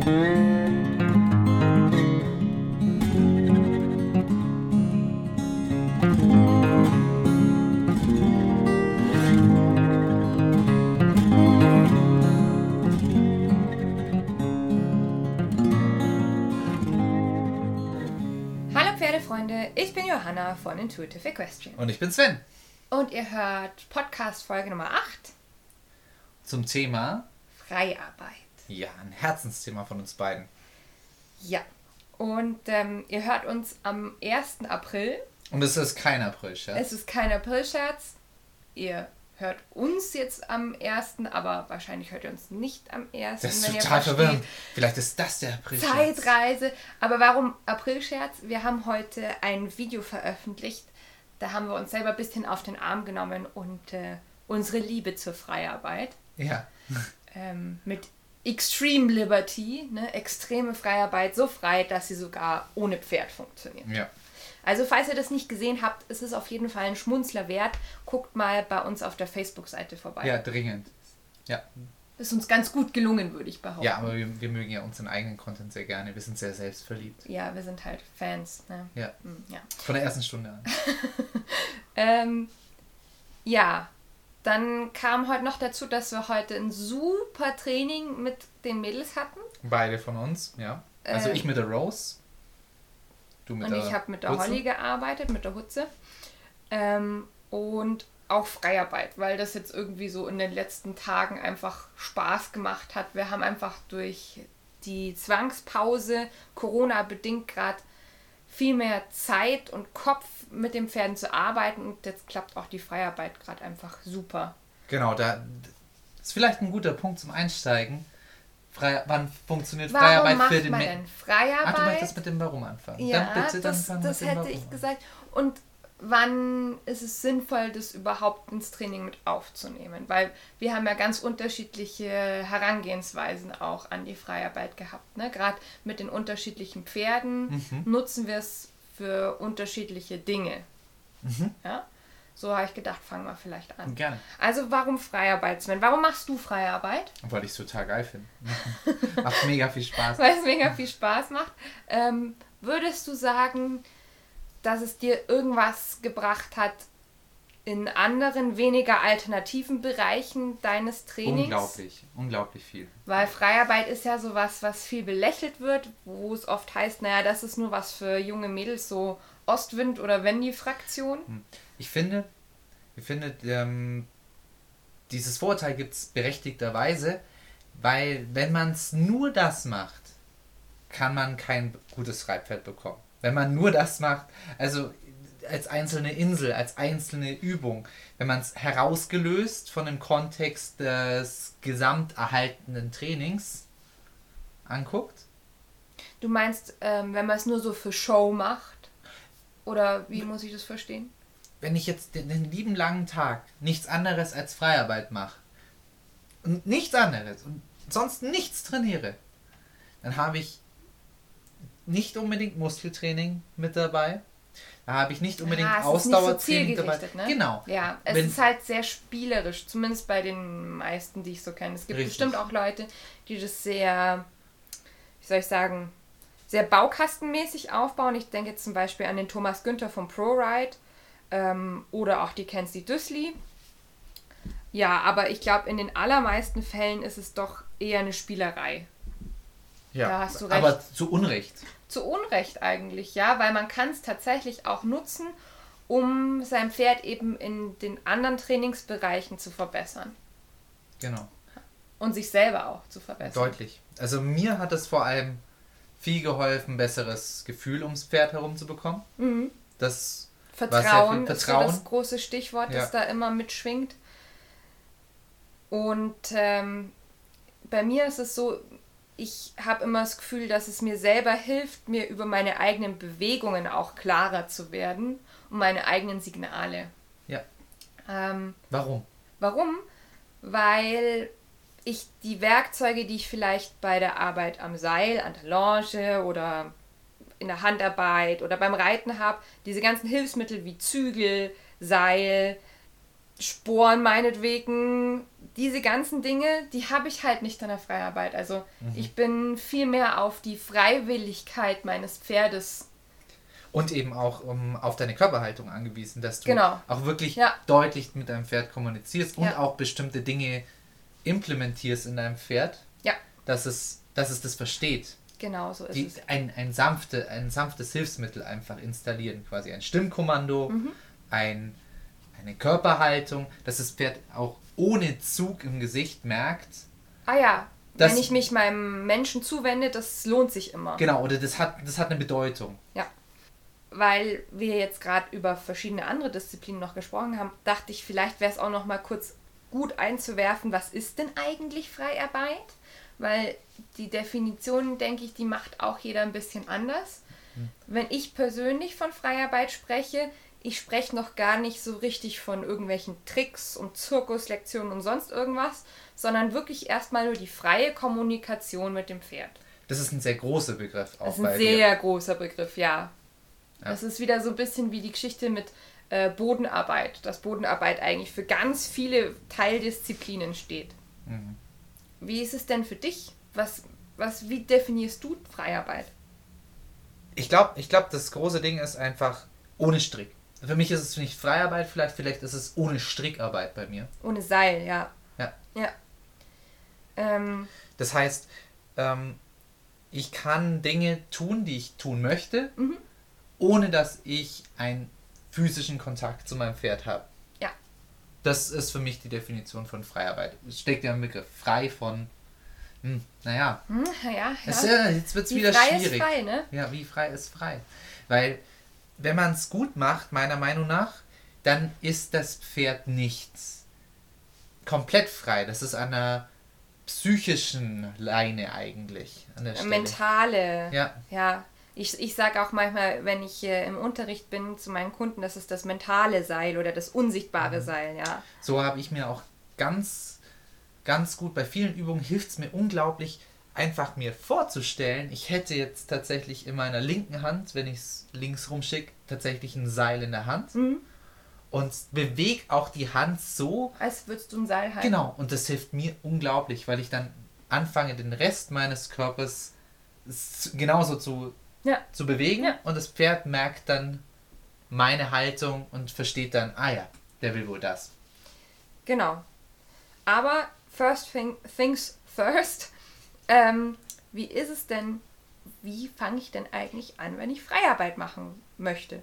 Hallo Pferdefreunde, ich bin Johanna von Intuitive Equestrian. Und ich bin Sven. Und ihr hört Podcast Folge Nummer 8, Zum Thema, Freiarbeit. Ja, ein Herzensthema von uns beiden. Ja. Und ähm, ihr hört uns am 1. April. Und es ist kein April-Scherz. Es ist kein Aprilscherz. Ihr hört uns jetzt am 1., aber wahrscheinlich hört ihr uns nicht am 1., Das ist wenn total verwirrend. Vielleicht ist das der April-Scherz. Zeitreise. Aber warum Aprilscherz? Wir haben heute ein Video veröffentlicht. Da haben wir uns selber ein bisschen auf den Arm genommen und äh, unsere Liebe zur Freiarbeit Ja. ähm, mit Extreme Liberty, ne, extreme Freiarbeit, so frei, dass sie sogar ohne Pferd funktioniert. Ja. Also falls ihr das nicht gesehen habt, ist es auf jeden Fall ein Schmunzler wert. Guckt mal bei uns auf der Facebook-Seite vorbei. Ja, dringend. Ja. Ist uns ganz gut gelungen, würde ich behaupten. Ja, aber wir, wir mögen ja unseren eigenen Content sehr gerne. Wir sind sehr selbstverliebt. Ja, wir sind halt Fans. Ne? Ja. Hm, ja. Von der ersten Stunde an. Ähm, ja, dann kam heute noch dazu, dass wir heute ein super Training mit den Mädels hatten. Beide von uns, ja. Also Äh, ich mit der Rose. Du mit Und der ich habe mit der Hutze. Holly gearbeitet, mit der Hutze. Ähm, und auch Freiarbeit, weil das jetzt irgendwie so in den letzten Tagen einfach Spaß gemacht hat. Wir haben einfach durch die Zwangspause, Corona bedingt gerade viel mehr Zeit und Kopf mit den Pferden zu arbeiten und jetzt klappt auch die Freiarbeit gerade einfach super. Genau, da ist vielleicht ein guter Punkt zum Einsteigen. Frei, wann funktioniert Warum Freiarbeit macht für den man Me- denn Ach, du Freiarbeit? möchtest mit dem Warum anfangen. Ja, dann bitte, dann das, das hätte Warum ich gesagt. Und wann ist es sinnvoll, das überhaupt ins Training mit aufzunehmen? Weil wir haben ja ganz unterschiedliche Herangehensweisen auch an die Freiarbeit gehabt. Ne? Gerade mit den unterschiedlichen Pferden Mhm. nutzen wir es für unterschiedliche Dinge. Mhm. Ja? So habe ich gedacht, fangen wir vielleicht an. Gerne. Also warum Freiarbeit, Sven? Warum machst du Freiarbeit? Weil ich es total geil finde. Macht mega viel Spaß. weil es mega viel Spaß macht. Ähm, würdest du sagen, dass es dir irgendwas gebracht hat in anderen, weniger alternativen Bereichen deines Trainings? Unglaublich, unglaublich viel. Weil Freiarbeit ist ja sowas, was viel belächelt wird, wo es oft heißt, naja, das ist nur was für junge Mädels, so Ostwind- oder Wendy-Fraktion. Ich finde, ich finde, ähm, dieses Vorurteil gibt es berechtigterweise, weil wenn man es nur das macht, kann man kein gutes Reitpferd bekommen. Wenn man nur das macht, also als einzelne Insel, als einzelne Übung, wenn man es herausgelöst von dem Kontext des gesamterhaltenen Trainings anguckt, Du meinst, ähm, wenn man es nur so für Show macht? Oder wie muss ich das verstehen? wenn ich jetzt den, den lieben langen Tag nichts anderes als Freiarbeit mache und nichts anderes und sonst nichts trainiere, dann habe ich nicht unbedingt Muskeltraining mit dabei. Da habe ich nicht unbedingt Ah, es ist nicht so Ausdauertraining dabei. ne? Genau. Ja, es Wenn- ist halt sehr spielerisch, zumindest bei den meisten, die ich so kenne. Es gibt Richtig. bestimmt auch Leute, die das sehr, wie soll ich sagen, sehr baukastenmäßig aufbauen. Ich denke jetzt zum Beispiel an den Thomas Günther vom ProRide ähm, oder auch die Kenzie Düssli. Ja, aber ich glaube, in den allermeisten Fällen ist es doch eher eine Spielerei. Ja, Da hast du aber recht. zu Unrecht. Zu Unrecht eigentlich, ja, weil man kann es tatsächlich auch nutzen, um sein Pferd eben in den anderen Trainingsbereichen zu verbessern Genau. und sich selber auch zu verbessern. Deutlich. Also mir hat es vor allem viel geholfen, besseres Gefühl ums Pferd herum zu bekommen. Mhm. Das Vertrauen, viel ist so Vertrauen. das große Stichwort, Ja. das da immer mitschwingt. Und ähm, bei mir ist es so, ich habe immer das Gefühl, dass es mir selber hilft, mir über meine eigenen Bewegungen auch klarer zu werden und meine eigenen Signale. Ja. Ähm, Warum? Warum? Weil ich die Werkzeuge, die ich vielleicht bei der Arbeit am Seil, an der Longe oder in der Handarbeit oder beim Reiten habe, diese ganzen Hilfsmittel wie Zügel, Seil, Sporen meinetwegen, diese ganzen Dinge, die habe ich halt nicht in der Freiarbeit. Also Mhm. ich bin viel mehr auf die Freiwilligkeit meines Pferdes. Und eben auch um, auf deine Körperhaltung angewiesen, dass du Genau. auch wirklich Ja. deutlich mit deinem Pferd kommunizierst und Ja. auch bestimmte Dinge implementierst in deinem Pferd, Ja, dass es, dass es das versteht. genau so ist Die, es. ein, ein, sanfte, ein sanftes Hilfsmittel einfach installieren, quasi ein Stimmkommando, Mhm. ein, eine Körperhaltung, dass das Pferd auch ohne Zug im Gesicht merkt, Ah ja, Das- wenn ich mich meinem Menschen zuwende, das lohnt sich immer. genau, oder das hat, das hat eine Bedeutung. Ja. Weil wir jetzt gerade über verschiedene andere Disziplinen noch gesprochen haben, dachte ich, vielleicht wäre es auch noch mal kurz gut einzuwerfen, was ist denn eigentlich Freiarbeit? Weil die Definition, denke ich, die macht auch jeder ein bisschen anders. Wenn ich persönlich von Freiarbeit spreche, ich spreche noch gar nicht so richtig von irgendwelchen Tricks und Zirkuslektionen und sonst irgendwas, sondern wirklich erstmal nur die freie Kommunikation mit dem Pferd. Das ist ein sehr großer Begriff auch Das ist ein dir. sehr großer Begriff, ja. Ja. Das ist wieder so ein bisschen wie die Geschichte mit äh, Bodenarbeit, dass Bodenarbeit eigentlich für ganz viele Teildisziplinen steht. Mhm. Wie ist es denn für dich? Was, was, wie definierst du Freiarbeit? Ich glaube, ich glaub, das große Ding ist einfach ohne Strick. Für mich ist es nicht Freiarbeit vielleicht, vielleicht ist es ohne Strickarbeit bei mir. Ohne Seil, ja. Ja. Ja. Ähm, Das heißt, ähm, ich kann Dinge tun, die ich tun möchte, Mhm. ohne dass ich einen physischen Kontakt zu meinem Pferd habe. Ja. Das ist für mich die Definition von Freiarbeit. Es steckt ja im Begriff frei von, hm, naja, hm, ja, es, ja. äh, jetzt wird es Wie wieder frei schwierig. ist frei, ne? Ja, wie frei ist frei. Weil, wenn man es gut macht, meiner Meinung nach, dann ist das Pferd nicht komplett frei. Das ist an einer psychischen Leine eigentlich. An der Stelle. Mentale. Ja. Ja. Ich, ich sage auch manchmal, wenn ich äh, im Unterricht bin zu meinen Kunden, das ist das mentale Seil oder das unsichtbare Mhm. Seil, ja. So habe ich mir auch ganz, ganz gut bei vielen Übungen hilft es mir unglaublich, einfach mir vorzustellen, ich hätte jetzt tatsächlich in meiner linken Hand, wenn ich es links rumschicke, tatsächlich ein Seil in der Hand Mhm. und bewege auch die Hand so, Als würdest du ein Seil halten. Genau, und das hilft mir unglaublich, weil ich dann anfange, den Rest meines Körpers genauso zu, Ja. zu bewegen Ja. und das Pferd merkt dann meine Haltung und versteht dann, ah ja, der will wohl das. Genau. Aber first thing, things first. Ähm, wie ist es denn, wie fange ich denn eigentlich an, wenn ich Freiarbeit machen möchte?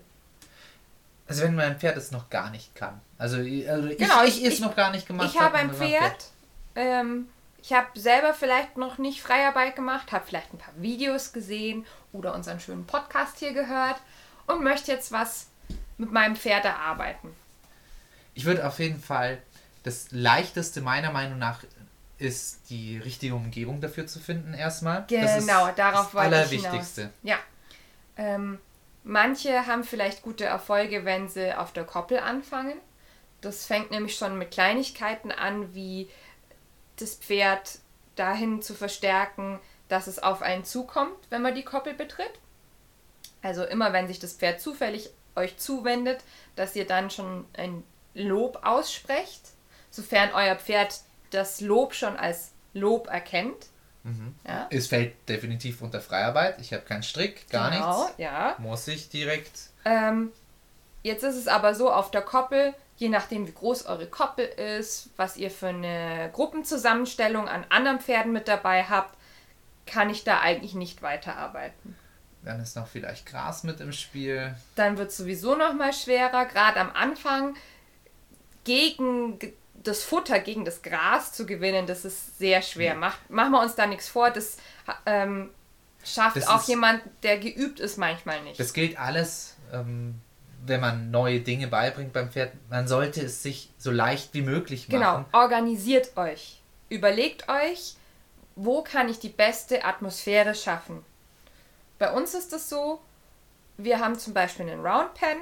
Also wenn mein Pferd es noch gar nicht kann. Also, also Genau, ich, ich, ich- es noch gar nicht gemacht ich habe hab ein Pferd. Ähm, ich habe selber vielleicht noch nicht Freiarbeit gemacht, habe vielleicht ein paar Videos gesehen oder unseren schönen Podcast hier gehört und möchte jetzt was mit meinem Pferd erarbeiten. Ich würde auf jeden Fall, das leichteste meiner Meinung nach ist, die richtige Umgebung dafür zu finden erstmal. das Genau, darauf das wollte ich Allerwichtigste. hinaus. Ja. Ähm, manche haben vielleicht gute Erfolge, wenn sie auf der Koppel anfangen. Das fängt nämlich schon mit Kleinigkeiten an, wie das Pferd dahin zu verstärken, dass es auf einen zukommt, wenn man die Koppel betritt. Also immer, wenn sich das Pferd zufällig euch zuwendet, dass ihr dann schon ein Lob aussprecht, sofern euer Pferd das Lob schon als Lob erkennt. Ja. Es fällt definitiv unter Freiarbeit. Ich habe keinen Strick, gar genau, nichts. ja. Muss ich direkt. Ähm, jetzt ist es aber so auf der Koppel, je nachdem wie groß eure Koppel ist, was ihr für eine Gruppenzusammenstellung an anderen Pferden mit dabei habt, kann ich da eigentlich nicht weiterarbeiten. Dann ist noch vielleicht Gras mit im Spiel. Dann wird es sowieso noch mal schwerer, gerade am Anfang gegen ge- das Futter, gegen das Gras zu gewinnen, das ist sehr schwer. Ja. Macht, machen wir uns da nichts vor, das ähm, schafft Das auch ist- jemand, der geübt ist, manchmal nicht. Das gilt alles, ähm, wenn man neue Dinge beibringt beim Pferd. Man sollte es sich so leicht wie möglich Genau, machen. organisiert euch. Überlegt euch, wo kann ich die beste Atmosphäre schaffen. Bei uns ist es so, wir haben zum Beispiel einen Round Pen.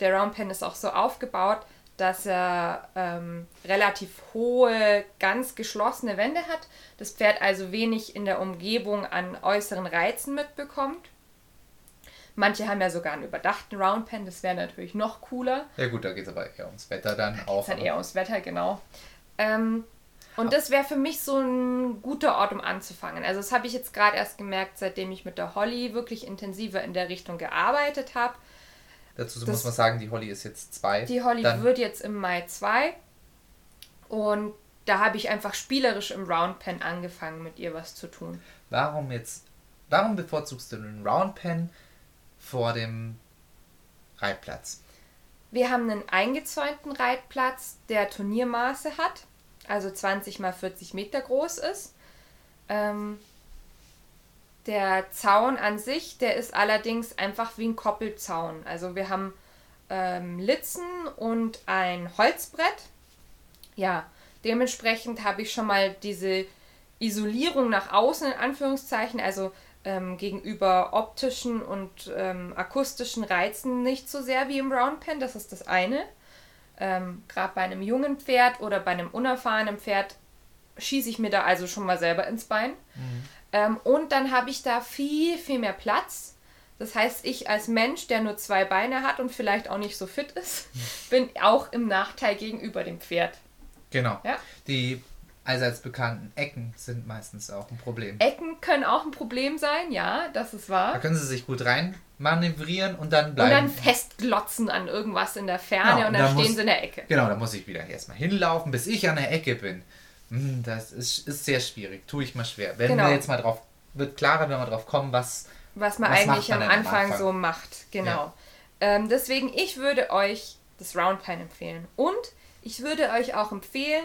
Der Round Pen ist auch so aufgebaut, dass er ähm, relativ hohe, ganz geschlossene Wände hat. Das Pferd also wenig in der Umgebung an äußeren Reizen mitbekommt. Manche haben ja sogar einen überdachten Roundpen, das wäre natürlich noch cooler. Ja gut, da geht es aber eher ums Wetter dann Da auch. dann aber- eher ums Wetter, genau. Ähm, und das wäre für mich so ein guter Ort, um anzufangen. Also das habe ich jetzt gerade erst gemerkt, seitdem ich mit der Holly wirklich intensiver in der Richtung gearbeitet habe. Dazu muss man sagen, die Holly ist jetzt zwei. Die Holly Dann, wird jetzt im Mai 2 und da habe ich einfach spielerisch im Roundpen angefangen, mit ihr was zu tun. Warum jetzt, warum bevorzugst du den Roundpen vor dem Reitplatz? Wir haben einen eingezäunten Reitplatz, der Turniermaße hat, also 20 mal 40 Meter groß ist. Ähm, der Zaun an sich, der ist allerdings einfach wie ein Koppelzaun. Also wir haben ähm, Litzen und ein Holzbrett. Ja, dementsprechend habe ich schon mal diese Isolierung nach außen in Anführungszeichen, also ähm, gegenüber optischen und ähm, akustischen Reizen nicht so sehr wie im Roundpen, das ist das eine. Ähm, Gerade bei einem jungen Pferd oder bei einem unerfahrenen Pferd schieße ich mir da also schon mal selber ins Bein. Ähm, und dann habe ich da viel, viel mehr Platz. Das heißt, ich als Mensch, der nur zwei Beine hat und vielleicht auch nicht so fit ist, bin auch im Nachteil gegenüber dem Pferd. Genau. Ja. Die allseits bekannten Ecken sind meistens auch ein Problem. Ecken können auch ein Problem sein, ja, das ist Da wahr. können sie sich gut rein manövrieren und dann Und bleiben. dann festglotzen an irgendwas in der Ferne Ja, und und dann da stehen muss- sie in der Ecke. Genau, da muss ich wieder erstmal hinlaufen, bis ich an der Ecke bin. Hm, Das ist, ist sehr schwierig, tue ich mal schwer. Wenn Genau. wir jetzt mal drauf, wird klarer, wenn wir drauf kommen, was. was man Was eigentlich man am denn am Anfang, Anfang? so macht. Genau. Ja. Ähm, deswegen, ich würde euch das Roundpen empfehlen. Und ich würde euch auch empfehlen,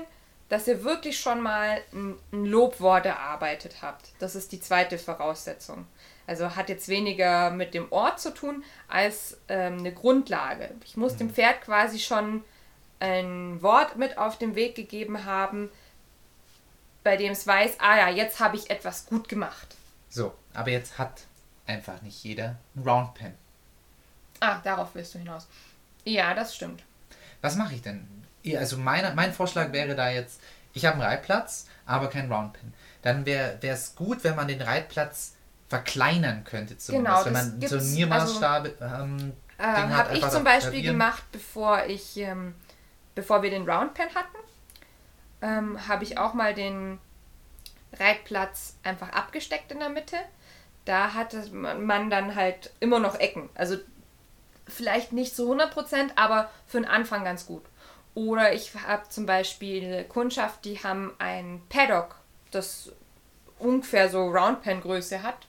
dass ihr wirklich schon mal ein, ein Lobwort erarbeitet habt. Das ist die zweite Voraussetzung. Also hat jetzt weniger mit dem Ort zu tun als ähm, eine Grundlage. Ich muss Mhm. dem Pferd quasi schon ein Wort mit auf den Weg gegeben haben, bei dem es weiß, ah ja, jetzt habe ich etwas gut gemacht. So, aber jetzt hat einfach nicht jeder einen Roundpen. Ah, darauf willst du hinaus. Ja, das stimmt. Was mache ich denn? Also meine, mein Vorschlag wäre da jetzt, ich habe einen Reitplatz, aber kein Roundpen. Dann wäre es gut, wenn man den Reitplatz verkleinern könnte zumindest. Genau, wenn das man so Turniermaßstabe ähm, Ding Ähm, hat, habe ich zum Beispiel Klavieren. gemacht, bevor ich, ähm, bevor wir den Roundpen hatten, ähm, habe ich auch mal den Reitplatz einfach abgesteckt in der Mitte. Da hatte man dann halt immer noch Ecken. Also vielleicht nicht zu 100%, aber für den Anfang ganz gut. Oder ich habe zum Beispiel Kundschaft, die haben ein Paddock, das ungefähr so Roundpen-Größe hat.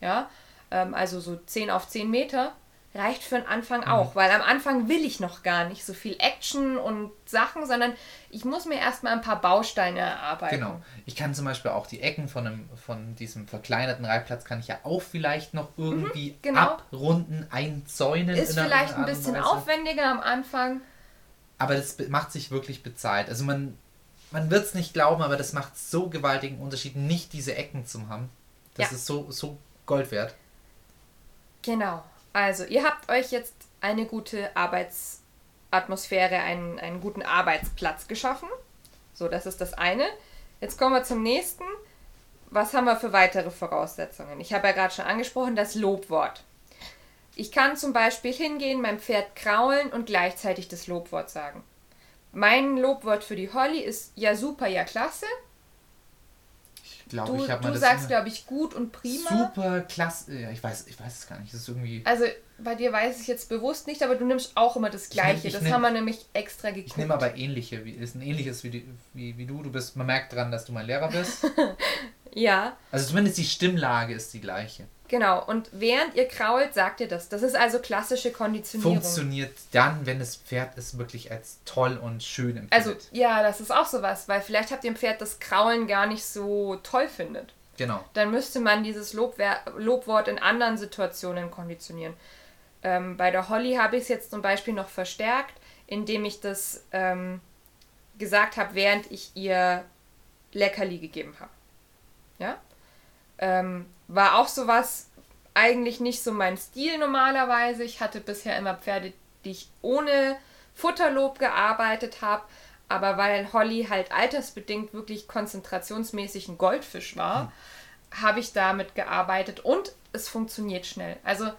Ja, ähm, also so 10 auf 10 Meter. Reicht für den Anfang auch, weil am Anfang will ich noch gar nicht so viel Action und Sachen, sondern ich muss mir erstmal ein paar Bausteine erarbeiten. Genau. Ich kann zum Beispiel auch die Ecken von, einem, von diesem verkleinerten Reitplatz kann ich ja auch vielleicht noch irgendwie genau. abrunden, einzäunen. Ist vielleicht in ein bisschen aufwendiger am Anfang. Aber das macht sich wirklich bezahlt. Also man, man wird es nicht glauben, aber das macht so gewaltigen Unterschied, nicht diese Ecken zu haben. Das Ja. ist so, so Gold wert. Genau. Also, ihr habt euch jetzt eine gute Arbeitsatmosphäre, einen, einen guten Arbeitsplatz geschaffen. So, das ist das eine. Jetzt kommen wir zum nächsten. Was haben wir für weitere Voraussetzungen? Ich habe ja gerade schon angesprochen, das Lobwort. Ich kann zum Beispiel hingehen, mein Pferd kraulen und gleichzeitig das Lobwort sagen. Mein Lobwort für die Holly ist ja super, ja klasse. Glaube, Du, ich habe mal du sagst, glaube ich, gut und prima. super klasse. Ja, ich weiß, ich weiß es gar nicht. Das ist irgendwie. Also bei dir weiß ich jetzt bewusst nicht, aber du nimmst auch immer das Gleiche. ich das nehm- haben wir nämlich extra geguckt. Ich nehme aber ähnliche, wie, ist ein ähnliches wie, wie, wie du. Du bist, man merkt dran, dass du mein Lehrer bist. Ja, Also zumindest die Stimmlage ist die gleiche. genau. Und während ihr krault, sagt ihr das. Das ist also klassische Konditionierung. Funktioniert dann, wenn das Pferd es wirklich als toll und schön empfindet. also ja, das ist auch sowas, weil vielleicht habt ihr ein Pferd, das Kraulen gar nicht so toll findet. genau. Dann müsste man dieses Lobwer Lobwort in anderen Situationen konditionieren. Ähm, bei der Holly habe ich es jetzt zum Beispiel noch verstärkt, indem ich das ähm, gesagt habe, während ich ihr Leckerli gegeben habe. Ja? Ähm, war auch sowas eigentlich nicht so mein Stil normalerweise. Ich hatte bisher immer Pferde, die ich ohne Futterlob gearbeitet habe. Aber weil Holly halt altersbedingt wirklich konzentrationsmäßig ein Goldfisch war, habe ich damit gearbeitet und es funktioniert schnell. Also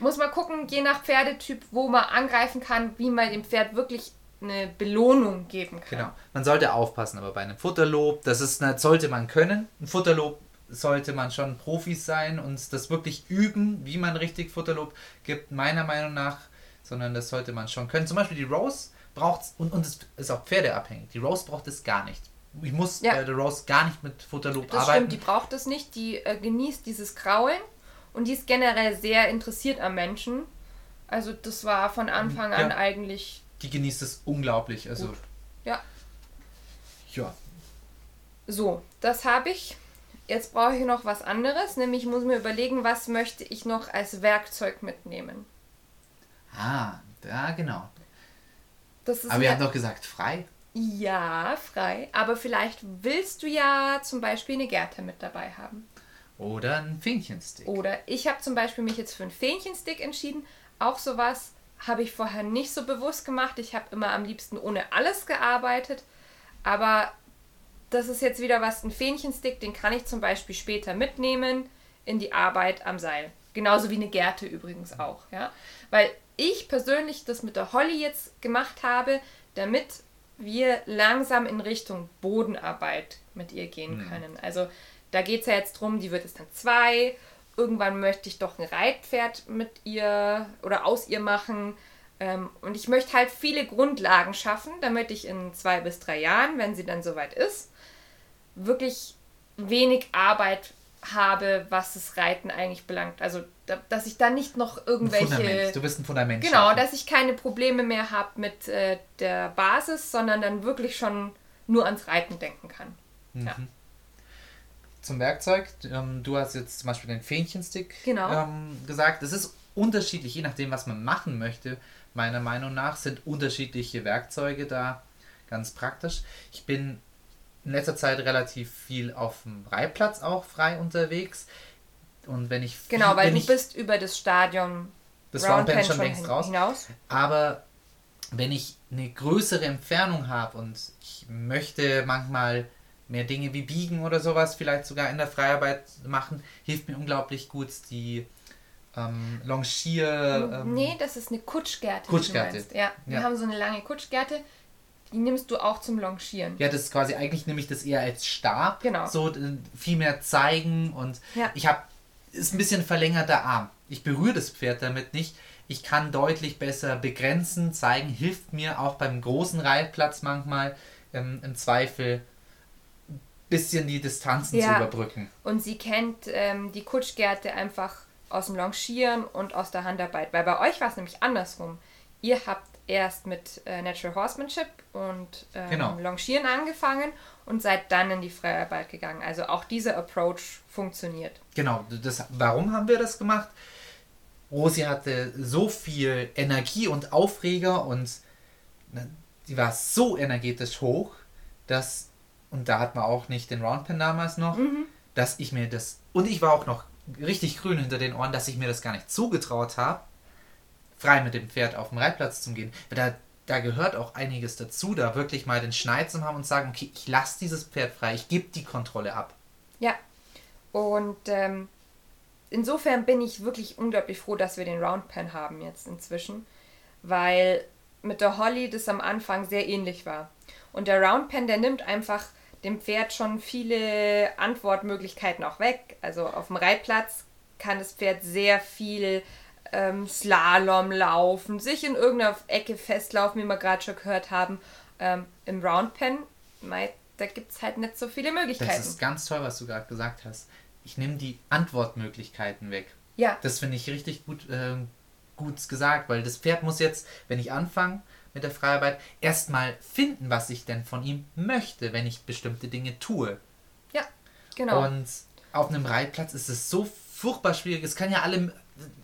Muss man gucken, je nach Pferdetyp, wo man angreifen kann, wie man dem Pferd wirklich eine Belohnung geben kann. Genau. Man sollte aufpassen, aber bei einem Futterlob, das ist, das sollte man können. Ein Futterlob sollte man schon Profis sein und das wirklich üben, wie man richtig Futterlob gibt, meiner Meinung nach, sondern das sollte man schon können. Zum Beispiel die Rose braucht es, und, und es ist auch pferdeabhängig, die Rose braucht es gar nicht. Ich muss Ja. bei der Rose gar nicht mit Futterlob Das arbeiten. stimmt, die braucht es nicht. Die äh, genießt dieses Kraulen und die ist generell sehr interessiert am Menschen. Also das war von Anfang an Ja. eigentlich die genießt es unglaublich. Also, gut. Ja, ja. so, das habe ich. Jetzt brauche ich noch was anderes, nämlich ich muss mir überlegen, was möchte ich noch als Werkzeug mitnehmen. Ah, ja, genau. Das ist Aber wir haben doch gesagt, frei. ja frei, aber vielleicht willst du ja zum Beispiel eine Gerte mit dabei haben. Oder ein Fähnchenstick. Oder ich habe zum Beispiel mich jetzt für einen Fähnchenstick entschieden. Auch sowas habe ich vorher nicht so bewusst gemacht. Ich habe immer am liebsten ohne alles gearbeitet. Aber das ist jetzt wieder was, ein Fähnchenstick, den kann ich zum Beispiel später mitnehmen in die Arbeit am Seil. Genauso wie eine Gerte übrigens auch. Ja? Weil ich persönlich das mit der Holly jetzt gemacht habe, damit wir langsam in Richtung Bodenarbeit mit ihr gehen können. Also da geht es ja jetzt drum, die wird jetzt dann zwei. Irgendwann möchte ich doch ein Reitpferd mit ihr oder aus ihr machen. Ähm, und ich möchte halt viele Grundlagen schaffen, damit ich in zwei bis drei Jahren, wenn sie dann soweit ist, wirklich wenig Arbeit habe, was das Reiten eigentlich belangt. Also, da, dass ich dann nicht noch irgendwelche. Fundament. Du bist ein Fundament. Genau, schaffen. dass ich keine Probleme mehr habe mit äh, der Basis, sondern dann wirklich schon nur ans Reiten denken kann. Ja. Zum Werkzeug, ähm, du hast jetzt zum Beispiel den Fähnchenstick Genau. ähm, gesagt. Es ist unterschiedlich, je nachdem, was man machen möchte. Meiner Meinung nach sind unterschiedliche Werkzeuge da ganz praktisch. Ich bin in letzter Zeit relativ viel auf dem Reitplatz auch frei unterwegs. Und wenn ich viel, Genau, weil du ich, bist über das Stadion das Roundpen Pen schon längst hin- raus. hinaus. Aber wenn ich eine größere Entfernung habe und ich möchte manchmal mehr Dinge wie biegen oder sowas vielleicht sogar in der Freiarbeit machen, hilft mir unglaublich gut die ähm, Longier. Ähm, nee, das ist eine Kutschgerte. Kutschgerte. Ja, wir Ja. haben so eine lange Kutschgerte. Die nimmst du auch zum Longieren. Ja, das ist quasi, eigentlich nehme ich das eher als Stab. Genau. So äh, viel mehr zeigen und Ja. ich habe, ist ein bisschen verlängerter Arm. Ich berühre das Pferd damit nicht. Ich kann deutlich besser begrenzen, zeigen, hilft mir auch beim großen Reitplatz manchmal ähm, im Zweifel bisschen die Distanzen Ja. zu überbrücken. Und sie kennt ähm, die Kutschgerte einfach aus dem Longieren und aus der Handarbeit. Weil bei euch war es nämlich andersrum. Ihr habt erst mit äh, Natural Horsemanship und ähm, Genau. Longieren angefangen und seid dann in die Freiarbeit gegangen. Also auch dieser Approach funktioniert. Genau, das, warum haben wir das gemacht? Rosi hatte so viel Energie und Aufreger und ne, die war so energetisch hoch, dass, und da hat man auch nicht den Roundpen damals noch, dass ich mir das, und ich war auch noch richtig grün hinter den Ohren, dass ich mir das gar nicht zugetraut habe, frei mit dem Pferd auf dem Reitplatz zu gehen. Weil da, da gehört auch einiges dazu, da wirklich mal den Schneid zu haben und sagen, okay, ich lasse dieses Pferd frei, ich gebe die Kontrolle ab. Ja. Und ähm, insofern bin ich wirklich unglaublich froh, dass wir den Roundpen haben jetzt inzwischen, weil mit der Holly das am Anfang sehr ähnlich war. Und der Roundpen, der nimmt einfach dem Pferd schon viele Antwortmöglichkeiten auch weg. Also auf dem Reitplatz kann das Pferd sehr viel ähm, Slalom laufen, sich in irgendeiner Ecke festlaufen, wie wir gerade schon gehört haben. Ähm, Im Roundpen, da gibt es halt nicht so viele Möglichkeiten. Das ist ganz toll, was du gerade gesagt hast. Ich nehme die Antwortmöglichkeiten weg. ja, Das finde ich richtig gut, ähm, gut gesagt, weil das Pferd muss jetzt, wenn ich anfange mit der Freiarbeit, erstmal finden, was ich denn von ihm möchte, wenn ich bestimmte Dinge tue. ja, genau. Und auf einem Reitplatz ist es so furchtbar schwierig. Es kann ja alle,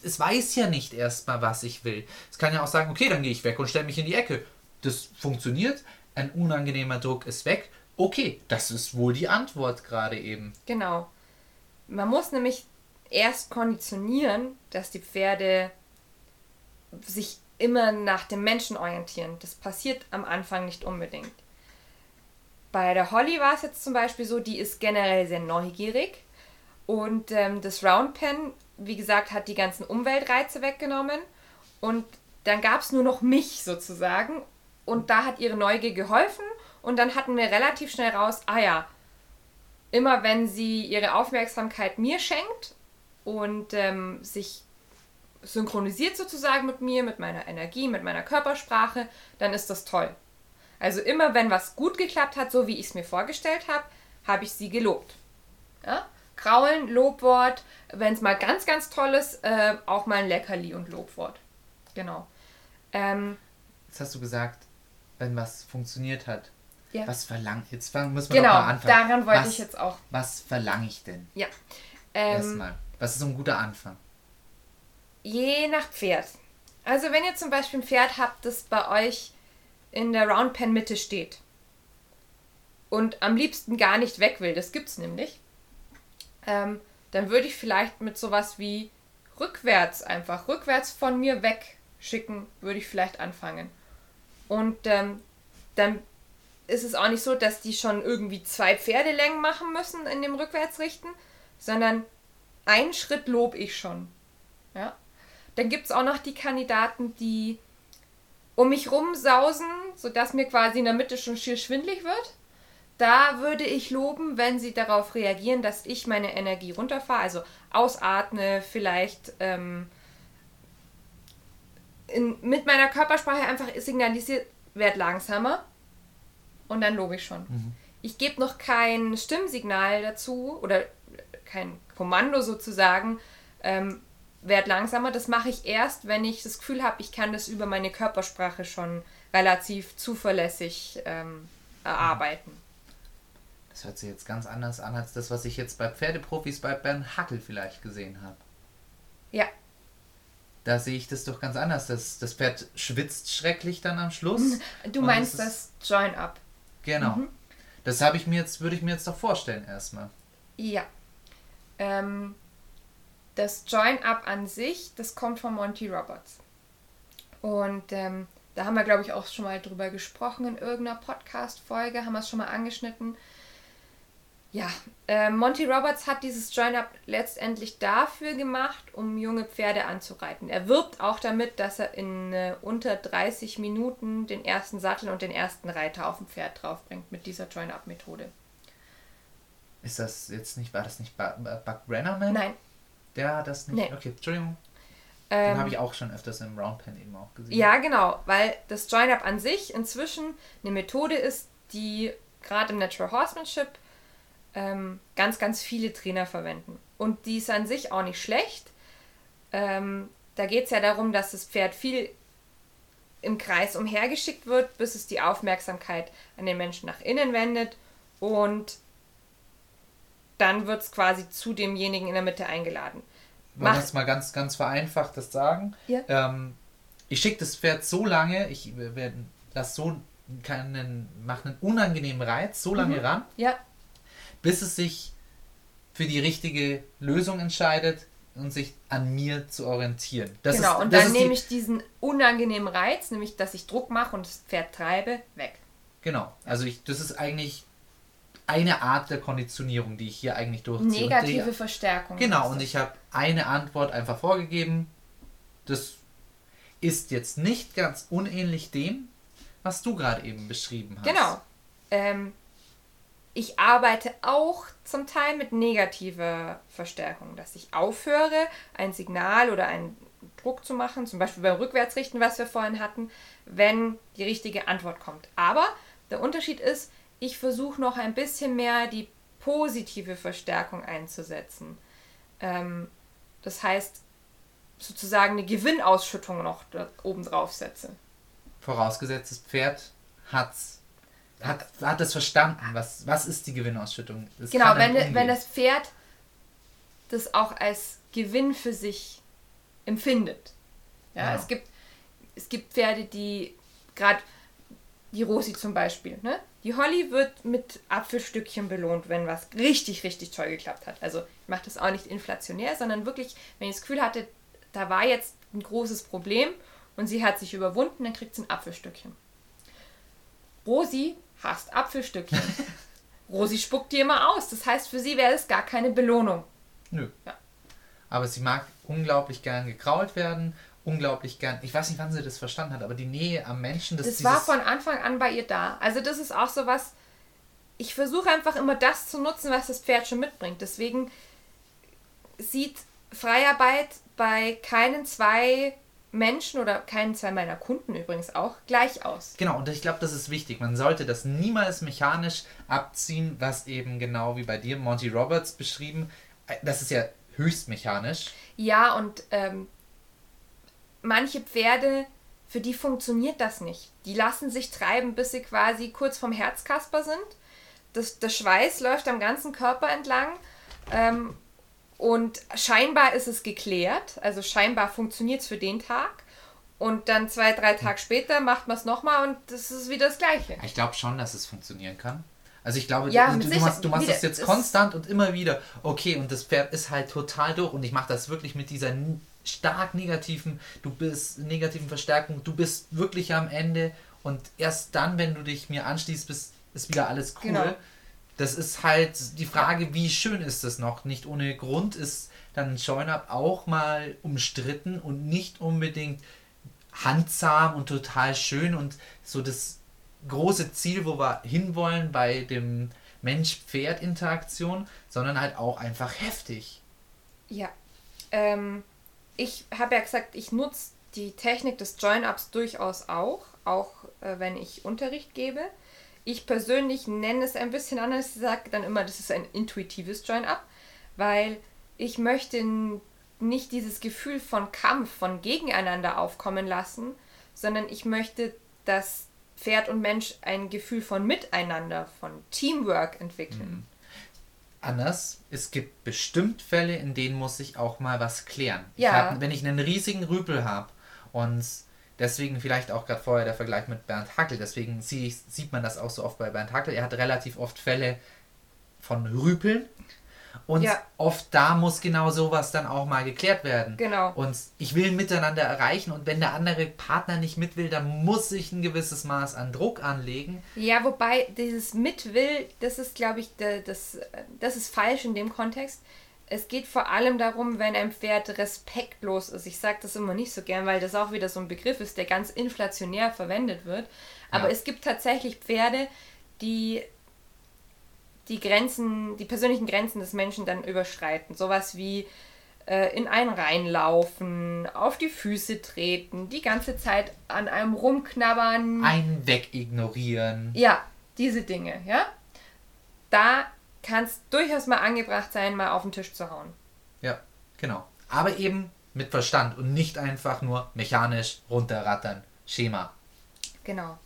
es weiß ja nicht erstmal, was ich will. Es kann ja auch sagen, okay, dann gehe ich weg und stelle mich in die Ecke. Das funktioniert. Ein unangenehmer Druck ist weg. Okay, das ist wohl die Antwort gerade eben. Genau. Man muss nämlich erst konditionieren, dass die Pferde sich immer nach dem Menschen orientieren. Das passiert am Anfang nicht unbedingt. Bei der Holly war es jetzt zum Beispiel so, die ist generell sehr neugierig und ähm, das Roundpen wie gesagt, hat die ganzen Umweltreize weggenommen und dann gab es nur noch mich sozusagen und da hat ihre Neugier geholfen und dann hatten wir relativ schnell raus, ah ja, immer wenn sie ihre Aufmerksamkeit mir schenkt und ähm, sich synchronisiert sozusagen mit mir, mit meiner Energie, mit meiner Körpersprache, dann ist das toll. Also immer wenn was gut geklappt hat, so wie ich es mir vorgestellt habe, habe ich sie gelobt. Ja? Kraulen, Lobwort, wenn es mal ganz, ganz toll ist, äh, auch mal ein Leckerli und Lobwort. Genau. Ähm, Jetzt hast du gesagt, wenn was funktioniert hat. Ja. Was verlangt? Jetzt fang, müssen wir genau, mal anfangen. daran wollte was, ich jetzt auch. Was verlange ich denn? Ja. Ähm, Erstmal. Was ist so ein guter Anfang? Je nach Pferd. Also wenn ihr zum Beispiel ein Pferd habt, das bei euch in der Roundpen Mitte steht und am liebsten gar nicht weg will, das gibt's nämlich, ähm, dann würde ich vielleicht mit sowas wie rückwärts einfach, rückwärts von mir wegschicken, würde ich vielleicht anfangen. Und ähm, dann ist es auch nicht so, dass die schon irgendwie zwei Pferdelängen machen müssen in dem Rückwärtsrichten, sondern einen Schritt lob ich schon. Ja. Dann gibt es auch noch die Kandidaten, die um mich rumsausen, sodass mir quasi in der Mitte schon schier schwindlig wird. Da würde ich loben, wenn sie darauf reagieren, dass ich meine Energie runterfahre, also ausatme, vielleicht ähm, in, mit meiner Körpersprache einfach signalisiert, werd langsamer und dann lobe ich schon. Mhm. Ich gebe noch kein Stimmsignal dazu oder kein Kommando sozusagen, ähm, werd langsamer. Das mache ich erst, wenn ich das Gefühl habe, ich kann das über meine Körpersprache schon relativ zuverlässig ähm, erarbeiten. Das hört sich jetzt ganz anders an als das, was ich jetzt bei Pferdeprofis bei Bernd Hackel vielleicht gesehen habe. Ja. Da sehe ich das doch ganz anders. Das, das Pferd schwitzt schrecklich dann am Schluss. Du Und meinst das das Join-Up. Genau. Mhm. Das habe ich mir jetzt, würde ich mir jetzt doch vorstellen erstmal. Ja. Ähm, das Join-Up an sich, das kommt von Monty Roberts. Und ähm, da haben wir, glaube ich, auch schon mal drüber gesprochen in irgendeiner Podcast-Folge, haben wir es schon mal angeschnitten. Ja, äh, Monty Roberts hat dieses Join-Up letztendlich dafür gemacht, um junge Pferde anzureiten. Er wirbt auch damit, dass er in äh, unter 30 Minuten den ersten Sattel und den ersten Reiter auf dem Pferd draufbringt mit dieser Join-Up-Methode. Ist das jetzt nicht, war das nicht Bu- Bu- Buck Brennerman? Nein, Der hat das nicht. Nee. Okay, Entschuldigung. ähm, Den habe ich auch schon öfters im Roundpen eben auch gesehen. Ja, genau, weil das Join-Up an sich inzwischen eine Methode ist, die gerade im Natural Horsemanship ähm, ganz, ganz viele Trainer verwenden. Und die ist an sich auch nicht schlecht. Ähm, da geht es ja darum, dass das Pferd viel im Kreis umhergeschickt wird, bis es die Aufmerksamkeit an den Menschen nach innen wendet und dann wird es quasi zu demjenigen in der Mitte eingeladen. Macht- jetzt mal ganz, ganz vereinfacht das sagen? Ja. Ähm, ich schicke das Pferd so lange, ich das so keinen, mache einen unangenehmen Reiz so lange Mhm. ran, Ja, bis es sich für die richtige Lösung entscheidet und sich an mir zu orientieren. Das genau, ist, und dann ist die- nehme ich diesen unangenehmen Reiz, nämlich dass ich Druck mache und das Pferd treibe, weg. Genau, also ich, das ist eigentlich eine Art der Konditionierung, die ich hier eigentlich durchziehe. Negative die, Verstärkung. Genau, und ich habe eine Antwort einfach vorgegeben. Das ist jetzt nicht ganz unähnlich dem, was du gerade eben beschrieben hast. Genau. Ähm, ich arbeite auch zum Teil mit negativer Verstärkung, dass ich aufhöre, ein Signal oder einen Druck zu machen, zum Beispiel beim Rückwärtsrichten, was wir vorhin hatten, wenn die richtige Antwort kommt. Aber der Unterschied ist, ich versuche noch ein bisschen mehr die positive Verstärkung einzusetzen. Ähm, das heißt, sozusagen eine Gewinnausschüttung noch da oben drauf setze. Vorausgesetzt, das Pferd hat's, hat, hat es verstanden. Was, was ist die Gewinnausschüttung? Das Genau, wenn, wenn das Pferd das auch als Gewinn für sich empfindet. Ja, Ja. Es, gibt, es gibt Pferde, die gerade die Rosi zum Beispiel, ne? Die Holly wird mit Apfelstückchen belohnt, wenn was richtig, richtig toll geklappt hat. Also ich mache das auch nicht inflationär, sondern wirklich, wenn ich das Gefühl hatte, da war jetzt ein großes Problem und sie hat sich überwunden, dann kriegt sie ein Apfelstückchen. Rosi hasst Apfelstückchen. Rosi spuckt die immer aus. Das heißt, für sie wäre es gar keine Belohnung. Nö. Ja. aber sie mag unglaublich gern gekrault werden, unglaublich gern. Ich weiß nicht, wann sie das verstanden hat, aber die Nähe am Menschen, das, das war von Anfang an bei ihr da. Also das ist auch so was. Ich versuche einfach immer das zu nutzen, was das Pferd schon mitbringt. Deswegen sieht Freiarbeit bei keinen zwei Menschen oder keinen zwei meiner Kunden übrigens auch gleich aus. Genau, und ich glaube, das ist wichtig. Man sollte das niemals mechanisch abziehen, was eben genau wie bei dir Monty Roberts beschrieben. Äh, das ist ja höchst mechanisch. Ja, und ähm, manche Pferde, für die funktioniert das nicht. Die lassen sich treiben, bis sie quasi kurz vom Herzkasper sind. Das, der Schweiß läuft am ganzen Körper entlang. Ähm, und scheinbar ist es geklärt, also scheinbar funktioniert es für den Tag. Und dann zwei, drei Tage später macht man es nochmal und das ist wieder das Gleiche. Ich glaube schon, dass es funktionieren kann. Also ich glaube, ja, du, du, machst, du machst das jetzt konstant und immer wieder. Okay, und das Pferd ist halt total durch. Und ich mache das wirklich mit dieser stark negativen, du bist negativen Verstärkung, du bist wirklich am Ende. Und erst dann, wenn du dich mir anschließt, bist, ist wieder alles cool. Genau das ist halt die Frage, wie schön ist das noch? Nicht ohne Grund ist dann Join-Up auch mal umstritten und nicht unbedingt handsam und total schön und so das große Ziel, wo wir hinwollen bei dem Mensch-Pferd-Interaktion, sondern halt auch einfach heftig. Ja. Ähm, ich habe ja gesagt, ich nutze die Technik des Join-Ups durchaus auch, auch äh, wenn ich Unterricht gebe. Ich persönlich nenne es ein bisschen anders. Ich sage dann immer, das ist ein intuitives Join-Up, weil ich möchte nicht dieses Gefühl von Kampf, von Gegeneinander aufkommen lassen, sondern ich möchte, dass Pferd und Mensch ein Gefühl von Miteinander, von Teamwork entwickeln. Mhm. Anders, es gibt bestimmt Fälle, in denen muss ich auch mal was klären. Ja. Ich hab, wenn ich einen riesigen Rüpel habe und Deswegen vielleicht auch gerade vorher der Vergleich mit Bernd Hackel. Deswegen sieht man das auch so oft bei Bernd Hackel. Er hat relativ oft Fälle von Rüpeln. Und ja. oft da muss genau sowas dann auch mal geklärt werden. Genau. Und ich will miteinander erreichen und wenn der andere Partner nicht mit will, dann muss ich ein gewisses Maß an Druck anlegen. Ja, wobei dieses mit will, das ist, glaube ich, das, das ist falsch in dem Kontext es geht vor allem darum, wenn ein Pferd respektlos ist. Ich sage das immer nicht so gern, weil das auch wieder so ein Begriff ist, der ganz inflationär verwendet wird. Aber ja. es gibt tatsächlich Pferde, die die Grenzen, die persönlichen Grenzen des Menschen dann überschreiten. Sowas wie äh, in einen reinlaufen, auf die Füße treten, die ganze Zeit an einem rumknabbern. Einen wegignorieren. Ja, diese Dinge, ja. Da kann es durchaus mal angebracht sein, mal auf den Tisch zu hauen. Ja, genau. Aber eben mit Verstand und nicht einfach nur mechanisch runterrattern. Schema. Genau.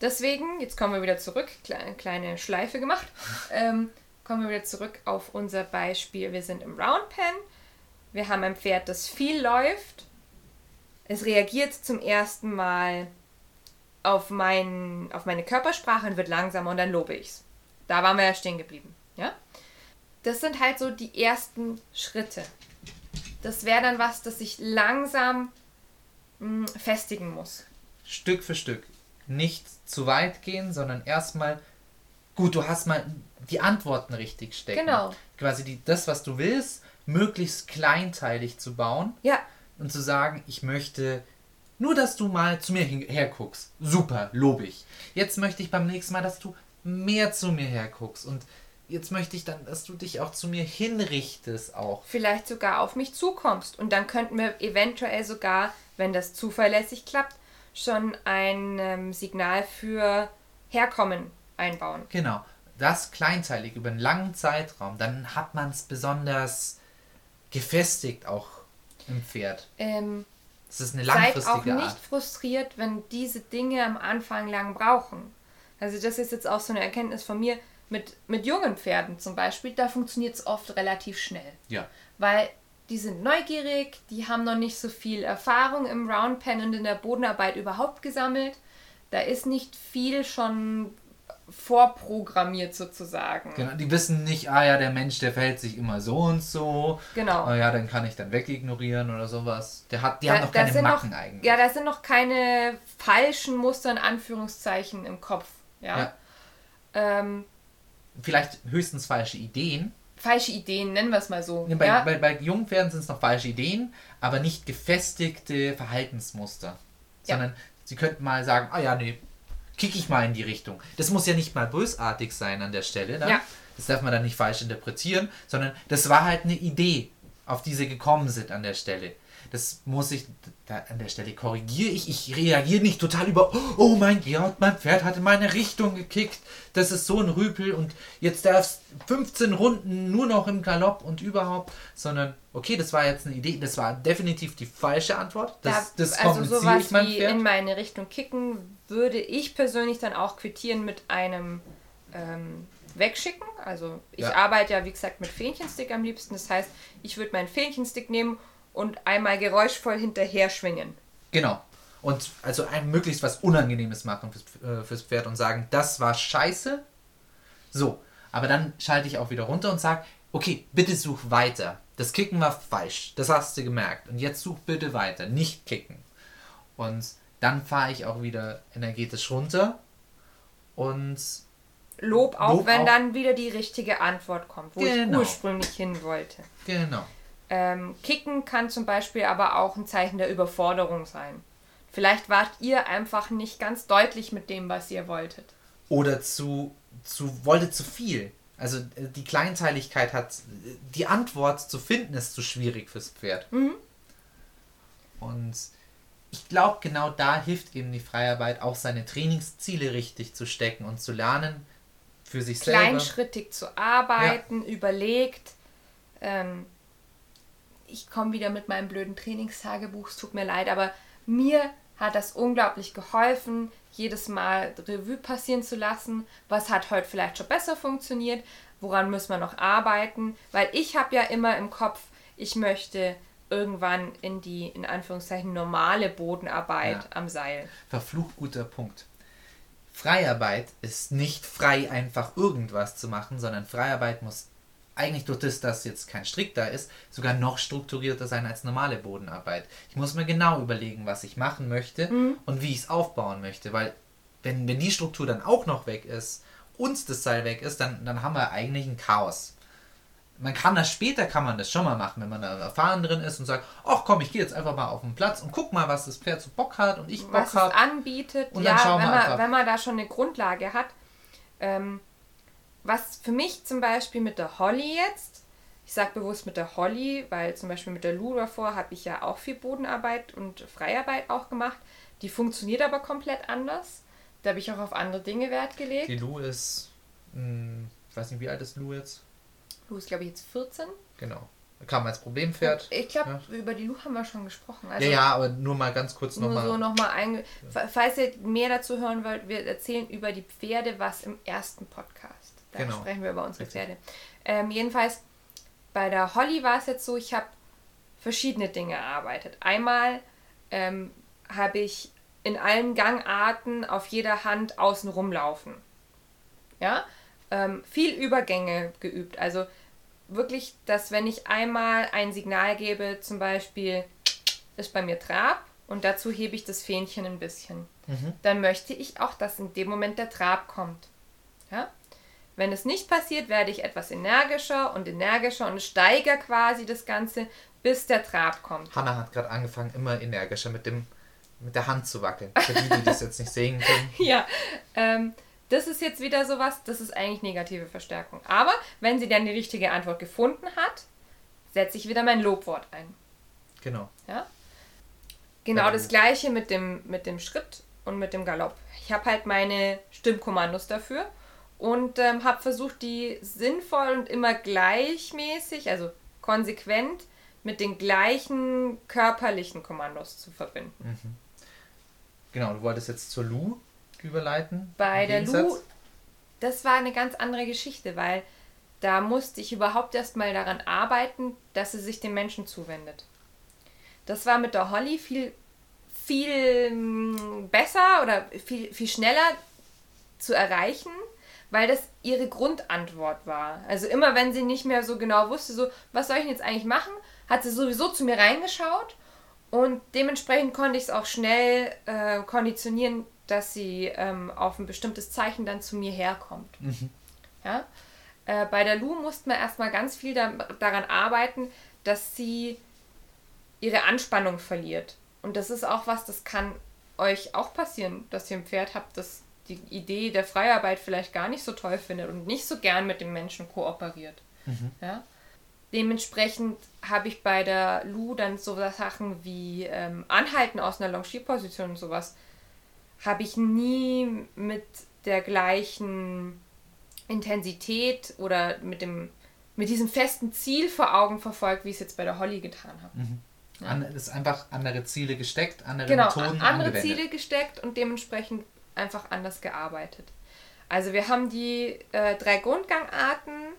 Deswegen, jetzt kommen wir wieder zurück, kleine, kleine Schleife gemacht. Ähm, kommen wir wieder zurück auf unser Beispiel. Wir sind im Round Pen. Wir haben ein Pferd, das viel läuft. Es reagiert zum ersten Mal auf, mein, auf meine Körpersprache und wird langsamer und dann lobe ich es. Da waren wir ja stehen geblieben. Ja? Das sind halt so die ersten Schritte. Das wäre dann was, das ich langsam mh, hm, festigen muss. Stück für Stück. Nicht zu weit gehen, sondern erstmal, gut, du hast mal die Antworten richtig stecken. Genau. Quasi die, das, was du willst, möglichst kleinteilig zu bauen. Ja. Und zu sagen, ich möchte nur, dass du mal zu mir herguckst. Super, lobe ich. Jetzt möchte ich beim nächsten Mal, dass du mehr zu mir herguckst und jetzt möchte ich dann, dass du dich auch zu mir hinrichtest auch. Vielleicht sogar auf mich zukommst und dann könnten wir eventuell sogar, wenn das zuverlässig klappt, schon ein ähm, Signal für Herkommen einbauen. Genau, das kleinteilig über einen langen Zeitraum, dann hat man es besonders gefestigt auch im Pferd. Ähm, das ist eine langfristige Seid auch nicht Art. frustriert, wenn diese Dinge am Anfang lang brauchen. Also das ist jetzt auch so eine Erkenntnis von mir. Mit, mit jungen Pferden zum Beispiel, da funktioniert es oft relativ schnell. Ja. Weil die sind neugierig, die haben noch nicht so viel Erfahrung im Roundpen und in der Bodenarbeit überhaupt gesammelt. Da ist nicht viel schon vorprogrammiert sozusagen. Genau, die wissen nicht, ah ja, der Mensch, der verhält sich immer so und so. Genau. Ah ja, dann kann ich dann wegignorieren oder sowas. Der hat, die da, haben noch keine Macken noch, eigentlich. Ja, da sind noch keine falschen Muster in Anführungszeichen im Kopf. Ja. ja. Ähm, Vielleicht höchstens falsche Ideen, falsche Ideen, nennen wir es mal so. Ja, bei, ja? bei, bei Jungpferden sind es noch falsche Ideen, aber nicht gefestigte Verhaltensmuster. Ja. Sondern sie könnten mal sagen, ah ja, nee, kick ich mal in die Richtung. Das muss ja nicht mal bösartig sein an der Stelle. Ne? Ja. Das darf man dann nicht falsch interpretieren, sondern das war halt eine Idee, auf die sie gekommen sind an der Stelle. Das muss ich, an der Stelle korrigiere ich. Ich reagiere nicht total über, oh mein Gott, mein Pferd hat in meine Richtung gekickt. Das ist so ein Rüpel und jetzt darf es 15 Runden nur noch im Galopp und überhaupt. Sondern, okay, das war jetzt eine Idee. Das war definitiv die falsche Antwort. Das, Da- das also sowas ich meinem wie Pferd. in meine Richtung kicken, würde ich persönlich dann auch quittieren mit einem ähm, Wegschicken. Also ich Ja. arbeite ja, wie gesagt, mit Fähnchenstick am liebsten. Das heißt, ich würde meinen Fähnchenstick nehmen und einmal geräuschvoll hinterher schwingen. Genau. Und also ein möglichst was Unangenehmes machen fürs, äh, fürs Pferd und sagen, das war scheiße. So, aber dann schalte ich auch wieder runter und sage, okay, bitte such weiter. Das Kicken war falsch, das hast du gemerkt. Und jetzt such bitte weiter, nicht kicken. Und dann fahre ich auch wieder energetisch runter und Lob auch, Lob wenn auch. dann wieder die richtige Antwort kommt, wo ich Genau. ursprünglich hin wollte. genau. Ähm, Kicken kann zum Beispiel aber auch ein Zeichen der Überforderung sein. Vielleicht wart ihr einfach nicht ganz deutlich mit dem, was ihr wolltet. Oder zu, zu wollte zu viel. Also äh, die Kleinteiligkeit hat, die Antwort zu finden ist zu schwierig fürs Pferd. Und ich glaube, genau da hilft eben die Freiarbeit, auch seine Trainingsziele richtig zu stecken und zu lernen für sich selber. Kleinschrittig zu arbeiten, überlegt. Ähm, ich komme wieder mit meinem blöden Trainingstagebuch, es tut mir leid, aber mir hat das unglaublich geholfen, jedes Mal Revue passieren zu lassen. Was hat heute vielleicht schon besser funktioniert? Woran müssen wir noch arbeiten? Weil ich habe ja immer im Kopf, ich möchte irgendwann in die, in Anführungszeichen, normale Bodenarbeit Ja. am Seil. Verflucht guter Punkt. Freiarbeit ist nicht frei, einfach irgendwas zu machen, sondern Freiarbeit muss eigentlich durch das, dass jetzt kein Strick da ist, sogar noch strukturierter sein als normale Bodenarbeit. Ich muss mir genau überlegen, was ich machen möchte und wie ich es aufbauen möchte, weil wenn, wenn die Struktur dann auch noch weg ist und das Seil weg ist, dann, dann haben wir eigentlich ein Chaos. Man kann das später, kann man das schon mal machen, wenn man da erfahren drin ist und sagt, ach komm, ich gehe jetzt einfach mal auf den Platz und guck mal, was das Pferd so Bock hat und ich Bock was es habe. anbietet. Und dann ja, schauen wenn wir man, einfach. wenn man da schon eine Grundlage hat. Ähm, was für mich zum Beispiel mit der Holly jetzt, ich sage bewusst mit der Holly, weil zum Beispiel mit der Lu davor habe ich ja auch viel Bodenarbeit und Freiarbeit auch gemacht. Die funktioniert aber komplett anders. Da habe ich auch auf andere Dinge Wert gelegt. Die Lu ist, mh, ich weiß nicht, wie alt ist Lu jetzt? Lu ist, glaube ich, jetzt 14. Genau. Kam als Problempferd. Ich glaube, über die Lu haben wir schon gesprochen. Also ja, ja, aber nur mal ganz kurz Nur nochmal. so nochmal einge... Falls ihr mehr dazu hören wollt, wir erzählen über die Pferde was im ersten Podcast. Da Genau. sprechen wir über unsere Richtig. Pferde. Ähm, jedenfalls, bei der Holly war es jetzt so, ich habe verschiedene Dinge erarbeitet. Einmal ähm, habe ich in allen Gangarten auf jeder Hand außen rumlaufen. Ja, ähm, viel Übergänge geübt. Also wirklich, dass wenn ich einmal ein Signal gebe, zum Beispiel ist bei mir Trab und dazu hebe ich das Fähnchen ein bisschen, dann möchte ich auch, dass in dem Moment der Trab kommt. Ja? Wenn es nicht passiert, werde ich etwas energischer und energischer und steigere quasi das Ganze, bis der Trab kommt. Hanna hat gerade angefangen, immer energischer mit, dem, mit der Hand zu wackeln. Für die, die das jetzt nicht sehen können. Ja, ähm, das ist jetzt wieder sowas, das ist eigentlich negative Verstärkung. Aber wenn sie dann die richtige Antwort gefunden hat, setze ich wieder mein Lobwort ein. Genau. Ja? Genau Ja, das gleiche mit dem, mit dem Schritt und mit dem Galopp. Ich habe halt meine Stimmkommandos dafür und ähm, habe versucht, die sinnvoll und immer gleichmäßig, also konsequent, mit den gleichen körperlichen Kommandos zu verbinden. Genau, du wolltest jetzt zur Lu überleiten. Bei der. Lu, das war eine ganz andere Geschichte, weil da musste ich überhaupt erstmal daran arbeiten, dass sie sich dem Menschen zuwendet. Das war mit der Holly viel, viel mm, besser oder viel, viel schneller zu erreichen, weil das ihre Grundantwort war. Also immer wenn sie nicht mehr so genau wusste, so, was soll ich denn jetzt eigentlich machen, hat sie sowieso zu mir reingeschaut und dementsprechend konnte ich es auch schnell äh, konditionieren, dass sie ähm, auf ein bestimmtes Zeichen dann zu mir herkommt. Ja? Äh, bei der Lu mussten wir erstmal ganz viel da, daran arbeiten, dass sie ihre Anspannung verliert. Und das ist auch was, das kann euch auch passieren, dass ihr ein Pferd habt, das die Idee der Freiarbeit vielleicht gar nicht so toll findet und nicht so gern mit dem Menschen kooperiert. Mhm. Ja? Dementsprechend habe ich bei der Lu dann so Sachen wie ähm, Anhalten aus einer Longierposition und sowas, habe ich nie mit der gleichen Intensität oder mit dem mit diesem festen Ziel vor Augen verfolgt, wie ich es jetzt bei der Holly getan habe. Mhm. Ja. Es ist einfach andere Ziele gesteckt, andere genau, Methoden andere angewendet. Ziele gesteckt und dementsprechend einfach anders gearbeitet. Also wir haben die äh, drei Grundgangarten,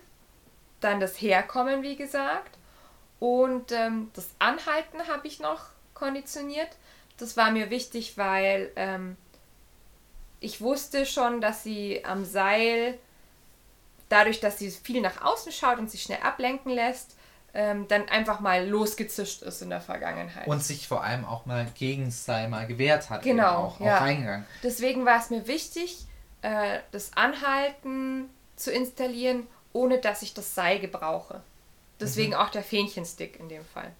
dann das Herkommen, wie gesagt, und ähm, das Anhalten habe ich noch konditioniert. Das war mir wichtig, weil ähm, ich wusste schon, dass sie am Seil, dadurch, dass sie viel nach außen schaut und sich schnell ablenken lässt, ähm, dann einfach mal losgezischt ist in der Vergangenheit. Und sich vor allem auch mal gegen Seil mal gewehrt hat. Genau, auch, ja. Auch reingegangen. Deswegen war es mir wichtig, äh, das Anhalten zu installieren, ohne dass ich das Seil gebrauche. Deswegen mhm. auch der Fähnchenstick in dem Fall.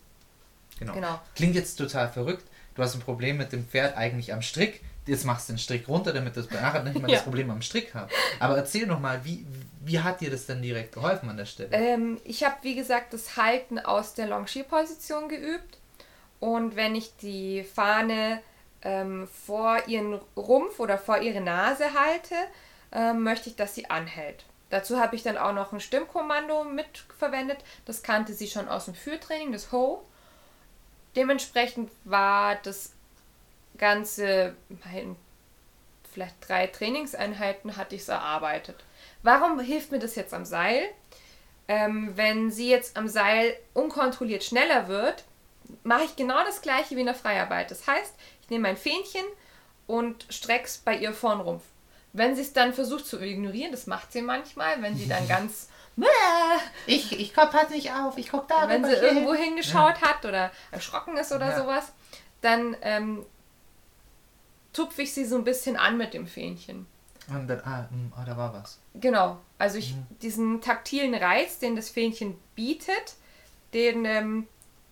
Genau. genau. Klingt jetzt total verrückt. Du hast ein Problem mit dem Pferd eigentlich am Strick. Jetzt machst du den Strick runter, damit du nachher nicht mal ja. das Problem am Strick hast. Aber erzähl noch mal, wie, wie hat dir das denn direkt geholfen an der Stelle? Ähm, ich habe, wie gesagt, das Halten aus der Longierposition geübt. Und wenn ich die Fahne ähm, vor ihren Rumpf oder vor ihre Nase halte, ähm, möchte ich, dass sie anhält. Dazu habe ich dann auch noch ein Stimmkommando mitverwendet. Das kannte sie schon aus dem Führtraining, das Ho. Dementsprechend war das Ganze, vielleicht drei Trainingseinheiten hatte ich es erarbeitet. Warum hilft mir das jetzt am Seil? Ähm, wenn sie jetzt am Seil unkontrolliert schneller wird, mache ich genau das gleiche wie in der Freiarbeit. Das heißt, ich nehme mein Fähnchen und strecke es bei ihr vorn Rumpf. Wenn sie es dann versucht zu ignorieren, das macht sie manchmal, wenn sie dann ganz ich, ich komm halt nicht auf, ich guck da Wenn sie hin. irgendwo hingeschaut ja. hat oder erschrocken ist oder ja. sowas, dann ähm, tupfe ich sie so ein bisschen an mit dem Fähnchen. Und dann, ah, mh, ah da war was. Genau, also ich, mhm. diesen taktilen Reiz, den das Fähnchen bietet, den, ähm,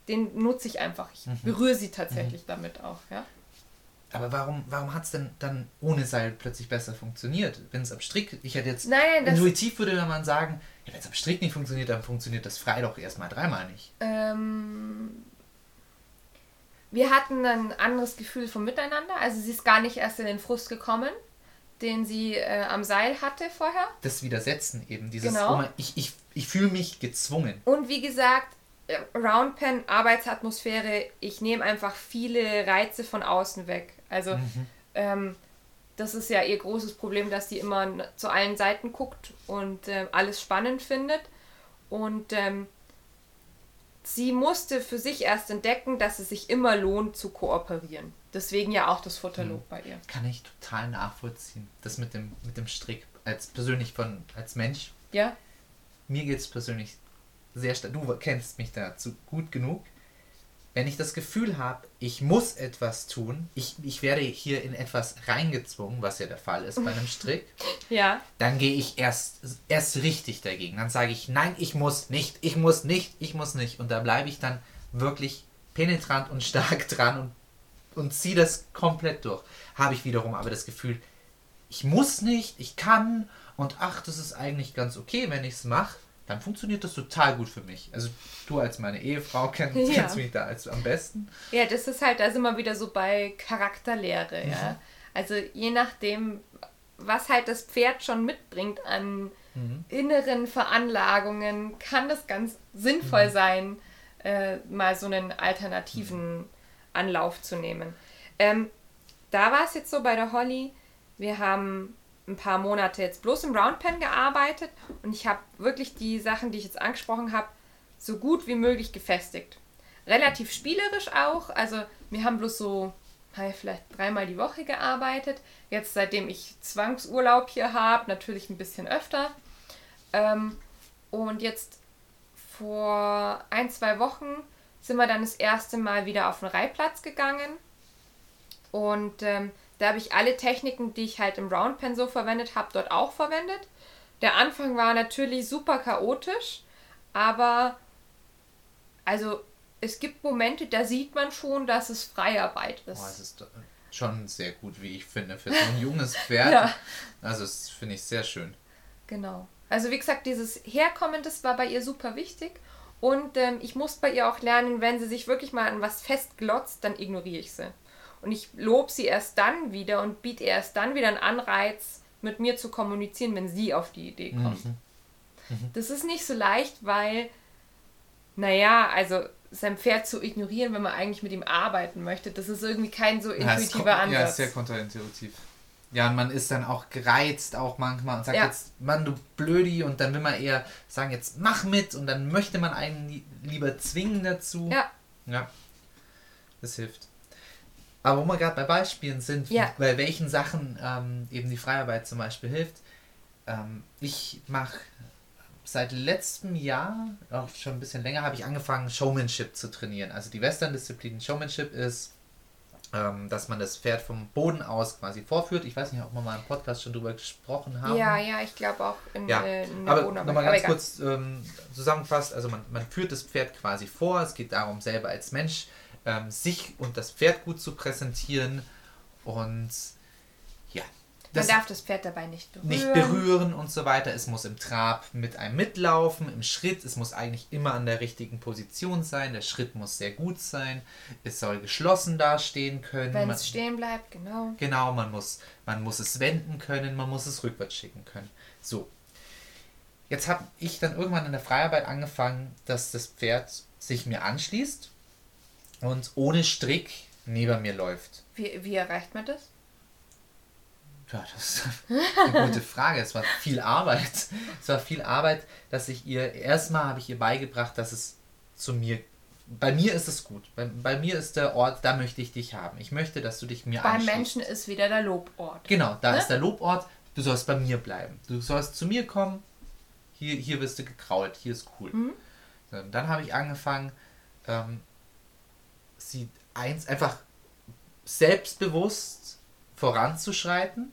den nutze ich einfach. Ich mhm. berühre sie tatsächlich mhm. damit auch, ja. Aber warum, warum hat es denn dann ohne Seil plötzlich besser funktioniert? Wenn es am Strick, ich hätte jetzt, Nein, intuitiv würde man sagen, ja, wenn es am Strick nicht funktioniert, dann funktioniert das frei doch erstmal dreimal nicht. Ähm, wir hatten ein anderes Gefühl vom Miteinander. Also sie ist gar nicht erst in den Frust gekommen, den sie äh, am Seil hatte vorher. Das Widersetzen eben, dieses, genau. man, ich, ich, ich fühle mich gezwungen. Und wie gesagt, äh, Roundpen, Arbeitsatmosphäre, ich nehme einfach viele Reize von außen weg. Also mhm. ähm, das ist ja ihr großes Problem, dass sie immer zu allen Seiten guckt und äh, alles spannend findet. Und ähm, sie musste für sich erst entdecken, dass es sich immer lohnt zu kooperieren. Deswegen ja auch das Futterlob hm. bei ihr. Kann ich total nachvollziehen. Das mit dem, mit dem Strick, als persönlich von, als Mensch. Ja. Mir geht es persönlich sehr stark. Du kennst mich dazu gut genug wenn ich das Gefühl habe, ich muss etwas tun, ich, ich werde hier in etwas reingezwungen, was ja der Fall ist bei einem Strick, ja. dann gehe ich erst, erst richtig dagegen. Dann sage ich, nein, ich muss nicht, ich muss nicht, ich muss nicht. Und da bleibe ich dann wirklich penetrant und stark dran und, und ziehe das komplett durch. Habe ich wiederum aber das Gefühl, ich muss nicht, ich kann und ach, das ist eigentlich ganz okay, wenn ich es mache dann funktioniert das total gut für mich. Also du als meine Ehefrau kennst, ja. kennst mich da als am besten. Ja, das ist halt, da sind wir wieder so bei Charakterlehre, mhm. ja. Also je nachdem, was halt das Pferd schon mitbringt an mhm. inneren Veranlagungen, kann das ganz sinnvoll mhm. sein, äh, mal so einen alternativen. Anlauf zu nehmen. Ähm, da war es jetzt so bei der Holly, wir haben ein paar Monate jetzt bloß im Roundpen gearbeitet und ich habe wirklich die Sachen, die ich jetzt angesprochen habe, so gut wie möglich gefestigt. Relativ spielerisch auch, also wir haben bloß so vielleicht dreimal die Woche gearbeitet. Jetzt seitdem ich Zwangsurlaub hier habe, natürlich ein bisschen öfter. Ähm, und jetzt vor ein, zwei Wochen sind wir dann das erste Mal wieder auf den Reihplatz gegangen. Und ähm, da habe ich alle Techniken, die ich halt im Roundpen so verwendet habe, dort auch verwendet. Der Anfang war natürlich super chaotisch, aber also es gibt Momente, da sieht man schon, dass es Freiarbeit ist. Boah, es ist schon sehr gut, wie ich finde, für so ein junges Pferd. Ja. Also das finde ich sehr schön. Genau. Also wie gesagt, dieses Herkommen, das war bei ihr super wichtig. Und ähm, ich muss bei ihr auch lernen, wenn sie sich wirklich mal an was festglotzt, dann ignoriere ich sie. Und ich lobe sie erst dann wieder und biete ihr erst dann wieder einen Anreiz, mit mir zu kommunizieren, wenn sie auf die Idee kommt. Mhm. Das ist nicht so leicht, weil, naja, also sein Pferd zu ignorieren, wenn man eigentlich mit ihm arbeiten möchte, das ist irgendwie kein so Ja, intuitiver Ja, Ansatz. ist sehr kontraintuitiv. Ja, und man ist dann auch gereizt auch manchmal und sagt Ja. jetzt, Mann, du Blödi, und dann will man eher sagen, jetzt mach mit und dann möchte man einen li- lieber zwingen dazu. Ja. Ja, das hilft. Aber wo wir gerade bei Beispielen sind, Ja. bei welchen Sachen ähm, eben die Freiarbeit zum Beispiel hilft. Ähm, ich mache seit letztem Jahr, auch schon ein bisschen länger, habe ich angefangen, Showmanship zu trainieren. Also die Western-Disziplin Showmanship ist, ähm, dass man das Pferd vom Boden aus quasi vorführt. Ich weiß nicht, ob wir mal im Podcast schon drüber gesprochen haben. Ja, ja, ich glaube auch in, Ja, äh, in der aber nochmal Aber ganz egal. kurz ähm, zusammengefasst, also man, man führt das Pferd quasi vor, es geht darum, selber als Mensch ähm, sich und das Pferd gut zu präsentieren und ja, Man darf das Pferd dabei nicht berühren. nicht berühren und so weiter. Es muss im Trab mit einem mitlaufen, im Schritt, es muss eigentlich immer an der richtigen Position sein, der Schritt muss sehr gut sein, es soll geschlossen dastehen können. Wenn Man- es stehen bleibt, genau. Genau, man muss, man muss es wenden können, man muss es rückwärts schicken können. So. Jetzt habe ich dann irgendwann in der Freiarbeit angefangen, dass das Pferd sich mir anschließt und ohne Strick neben mir läuft. Wie, wie erreicht man das? Ja, das ist eine gute Frage. Es war viel Arbeit. Es war viel Arbeit, dass ich ihr, erstmal habe ich ihr beigebracht, dass es zu mir, bei mir ist es gut. Bei, bei mir ist der Ort, da möchte ich dich haben. Ich möchte, dass du dich mir Beim. Menschen ist wieder der Lobort. Genau, da Ne? ist der Lobort. Du sollst bei mir bleiben. Du sollst zu mir kommen. Hier, hier wirst du gekrault. Hier ist cool. Mhm. Dann habe ich angefangen, ähm, sie eins einfach selbstbewusst voranzuschreiten.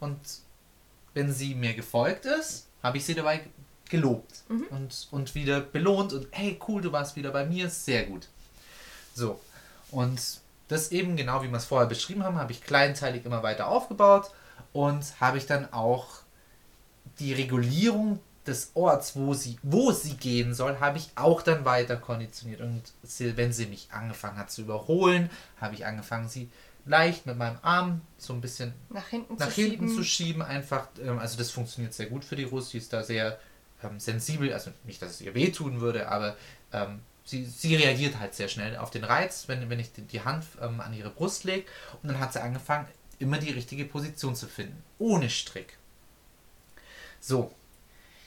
Und wenn sie mir gefolgt ist, habe ich sie dabei gelobt Mhm. und, und wieder belohnt. Und hey, cool, du warst wieder bei mir. Sehr gut. So. Und das eben genau wie wir es vorher beschrieben haben, habe ich kleinteilig immer weiter aufgebaut und habe ich dann auch die Regulierung des Orts, wo sie, wo sie gehen soll, habe ich auch dann weiter konditioniert. Und sie, wenn sie mich angefangen hat zu überholen, habe ich angefangen, sie leicht mit meinem Arm so ein bisschen Nach hinten nach zu hinten schieben. zu schieben. Einfach, ähm, also das funktioniert sehr gut für die Rust. Die ist da sehr ähm, sensibel. Also nicht, dass es ihr wehtun würde, aber ähm, sie, sie reagiert halt sehr schnell auf den Reiz, wenn, wenn ich die, die Hand ähm, an ihre Brust lege. Und dann hat sie angefangen, immer die richtige Position zu finden. Ohne Strick. So,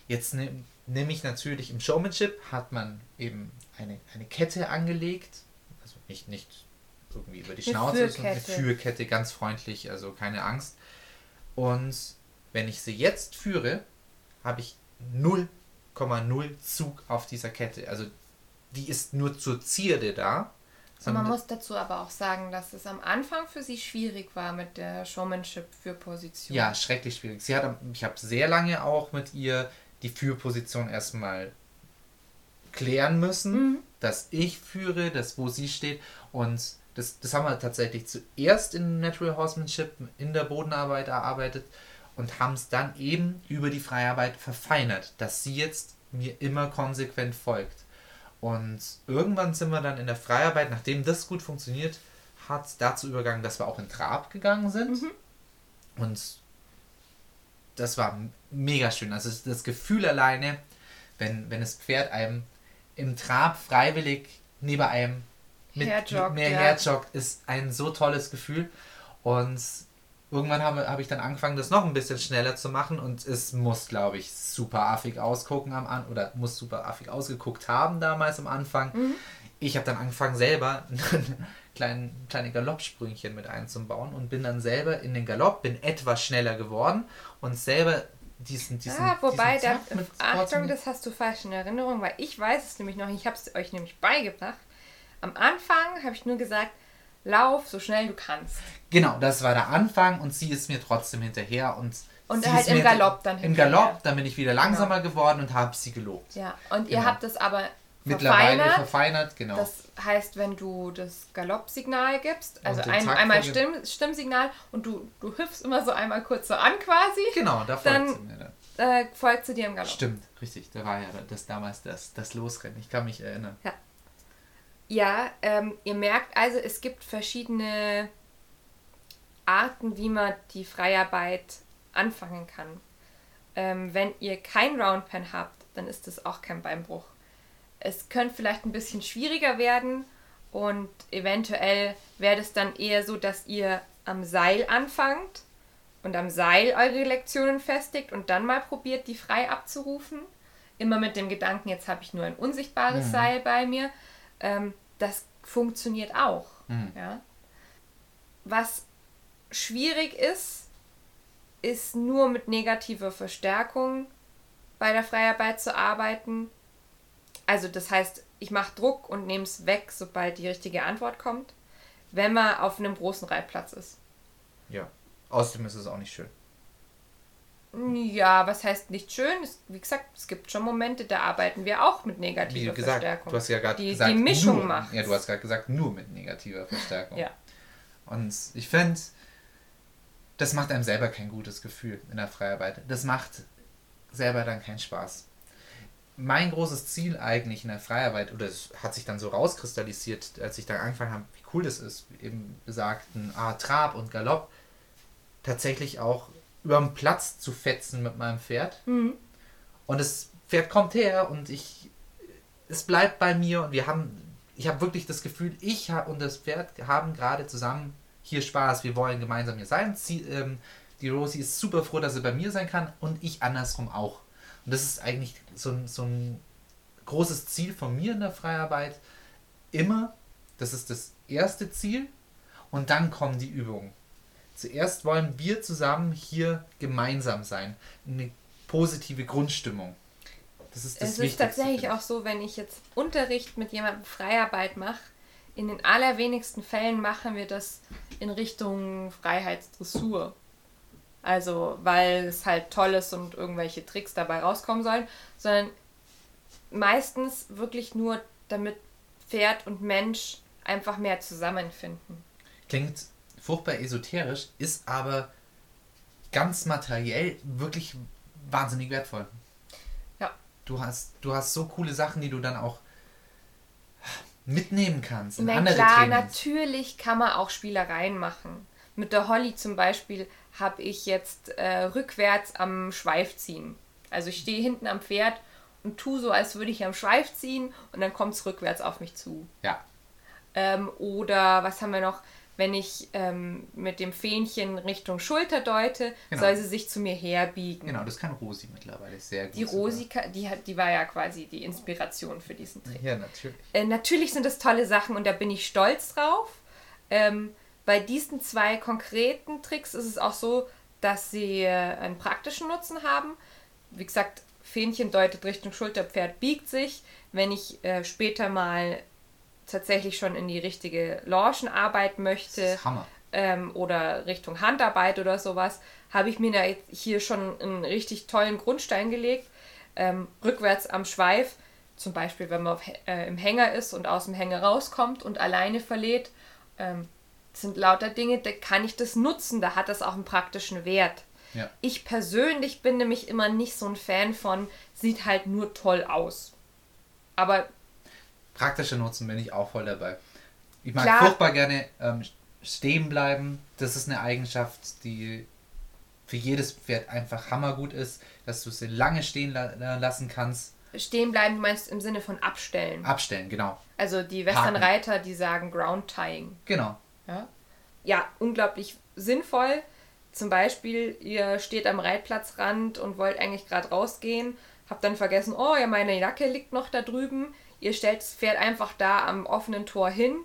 jetzt nehme nehm ich natürlich im Showmanship, hat man eben eine, eine Kette angelegt. Also nicht, nicht irgendwie über die Eine Schnauze, sondern eine Führkette. Ganz freundlich, also keine Angst. Und wenn ich sie jetzt führe, habe ich 0,0 Zug auf dieser Kette. Also die ist nur zur Zierde da. Und man muss dazu aber auch sagen, dass es am Anfang für sie schwierig war mit der Showmanship für Position. Ja, schrecklich schwierig. Sie hat, ich habe sehr lange auch mit ihr die Führposition erstmal klären müssen, Mhm. dass ich führe, dass wo sie steht. Und das, das haben wir tatsächlich zuerst in Natural Horsemanship, in der Bodenarbeit erarbeitet und haben es dann eben über die Freiarbeit verfeinert, dass sie jetzt mir immer konsequent folgt. Und irgendwann sind wir dann in der Freiarbeit, nachdem das gut funktioniert hat, dazu übergegangen, dass wir auch in Trab gegangen sind. Und das war mega schön. Also das Gefühl alleine, wenn, wenn das Pferd einem im Trab freiwillig neben einem mit, Herjoggt, mehr ja. herjoggt, ist ein so tolles Gefühl. Und irgendwann habe, habe ich dann angefangen, das noch ein bisschen schneller zu machen und es muss, glaube ich, super affig ausgucken am An oder muss super affig ausgeguckt haben damals am Anfang. Mhm. Ich habe dann angefangen, selber kleine, kleine Galoppsprüngchen mit einzubauen und bin dann selber in den Galopp, bin etwas schneller geworden und selber diesen, diesen, ah, wobei, diesen da, mit Achtung, das hast du falsch in Erinnerung, weil ich weiß es nämlich noch, ich habe es euch nämlich beigebracht. Am Anfang habe ich nur gesagt, lauf so schnell du kannst. Genau, das war der Anfang und sie ist mir trotzdem hinterher und Und sie halt im Galopp dann Im hinterher. Galopp, dann bin ich wieder langsamer geworden und habe sie gelobt. Ja, und ihr Genau. habt es aber Mittlerweile verfeinert. verfeinert, genau. Das heißt, wenn du das Galoppsignal gibst, also ein, einmal Stimm, Stimmsignal und du, du hüpfst immer so einmal kurz so an quasi, genau, da folgt dann- sie mir dann. äh, folgt sie dir im Galopp. Stimmt, richtig. Da war ja das damals das, das Losrennen. Ich kann mich erinnern. Ja, ähm, ihr merkt also, es gibt verschiedene Arten, wie man die Freiarbeit anfangen kann. Ähm, wenn ihr kein Roundpen habt, dann ist das auch kein Beinbruch. Es könnte vielleicht ein bisschen schwieriger werden und eventuell wäre es dann eher so, dass ihr am Seil anfangt und am Seil eure Lektionen festigt und dann mal probiert, die frei abzurufen. Immer mit dem Gedanken, jetzt habe ich nur ein unsichtbares Mhm. Seil bei mir. Ähm, das funktioniert auch. Mhm. Ja. Was schwierig ist, ist nur mit negativer Verstärkung bei der Freiarbeit zu arbeiten. Also das heißt, ich mache Druck und nehme es weg, sobald die richtige Antwort kommt, wenn man auf einem großen Reitplatz ist. Ja. Außerdem ist es auch nicht schön. Ja, was heißt nicht schön? Es, wie gesagt, es gibt schon Momente, da arbeiten wir auch mit Wie negativer gesagt, Verstärkung. du hast ja gerade die, gesagt, die Mischung nur, macht. Ja, du hast gerade gesagt, nur mit negativer Verstärkung. Ja. Und ich finde, das macht einem selber kein gutes Gefühl in der Freiarbeit. Das macht selber dann keinen Spaß. Mein großes Ziel eigentlich in der Freiarbeit, oder es hat sich dann so rauskristallisiert, als ich dann angefangen habe, wie cool das ist, eben besagten ah, Trab und Galopp, tatsächlich auch über den Platz zu fetzen mit meinem Pferd. Mhm. Und das Pferd kommt her und ich, es bleibt bei mir und wir haben, ich habe wirklich das Gefühl, ich und das Pferd haben gerade zusammen hier Spaß. Wir wollen gemeinsam hier sein. Sie, ähm, die Rosie ist super froh, dass sie bei mir sein kann und ich andersrum auch. Und das ist eigentlich so ein, so ein großes Ziel von mir in der Freiarbeit. Immer, das ist das erste Ziel und dann kommen die Übungen. Zuerst wollen wir zusammen hier gemeinsam sein. Eine positive Grundstimmung. Das ist das Es ist tatsächlich auch so, wenn ich jetzt Unterricht mit jemandem Freiarbeit mache, in den allerwenigsten Fällen machen wir das in Richtung Freiheitsdressur. Also, weil es halt toll ist und irgendwelche Tricks dabei rauskommen sollen, sondern meistens wirklich nur, damit Pferd und Mensch einfach mehr zusammenfinden. Klingt furchtbar esoterisch, ist aber ganz materiell wirklich wahnsinnig wertvoll. Ja. Du hast, du hast so coole Sachen, die du dann auch mitnehmen kannst in Na andere klar, Trainings. natürlich kann man auch Spielereien machen. Mit der Holly zum Beispiel habe ich jetzt äh, rückwärts am Schweif ziehen. Also ich stehe hinten am Pferd und tue so, als würde ich am Schweif ziehen und dann kommt es rückwärts auf mich zu. Ja, Ähm, oder was haben wir noch? Wenn ich ähm, mit dem Fähnchen Richtung Schulter deute, Genau. soll sie sich zu mir herbiegen. genau, das kann Rosi mittlerweile sehr gut. Die. Rosi, die, hat, die war ja quasi die Inspiration für diesen Trick. Ja, natürlich. Äh, natürlich sind das tolle Sachen und da bin ich stolz drauf. Ähm, bei diesen zwei konkreten Tricks ist es auch so, dass sie äh, einen praktischen Nutzen haben. Wie gesagt, Fähnchen deutet Richtung Schulterpferd, biegt sich. Wenn ich äh, später mal tatsächlich schon in die richtige Lorschen arbeiten Das möchte ähm, oder Richtung Handarbeit oder sowas, habe ich mir da hier schon einen richtig tollen Grundstein gelegt. Ähm, rückwärts am Schweif, zum Beispiel wenn man auf, äh, im Hänger ist und aus dem Hänger rauskommt und alleine verlädt, ähm, sind lauter Dinge, da kann ich das nutzen, da hat das auch einen praktischen Wert. Ja. Ich persönlich bin nämlich immer nicht so ein Fan von, sieht halt nur toll aus. Aber Praktischer Nutzen bin ich auch voll dabei. Ich mag Klar. furchtbar gerne ähm, stehen bleiben. Das ist eine Eigenschaft, die für jedes Pferd einfach hammergut ist, dass du sie lange stehen la la- lassen kannst. stehen bleiben, du meinst im Sinne von abstellen. Abstellen, genau. Also die. Westernreiter, die sagen Ground Tying. Genau. Ja? ja, unglaublich sinnvoll. Zum Beispiel, ihr steht am Reitplatzrand und wollt eigentlich gerade rausgehen, habt dann vergessen, oh ja, meine Jacke liegt noch da drüben. Ihr stellt das Pferd einfach da am offenen Tor hin,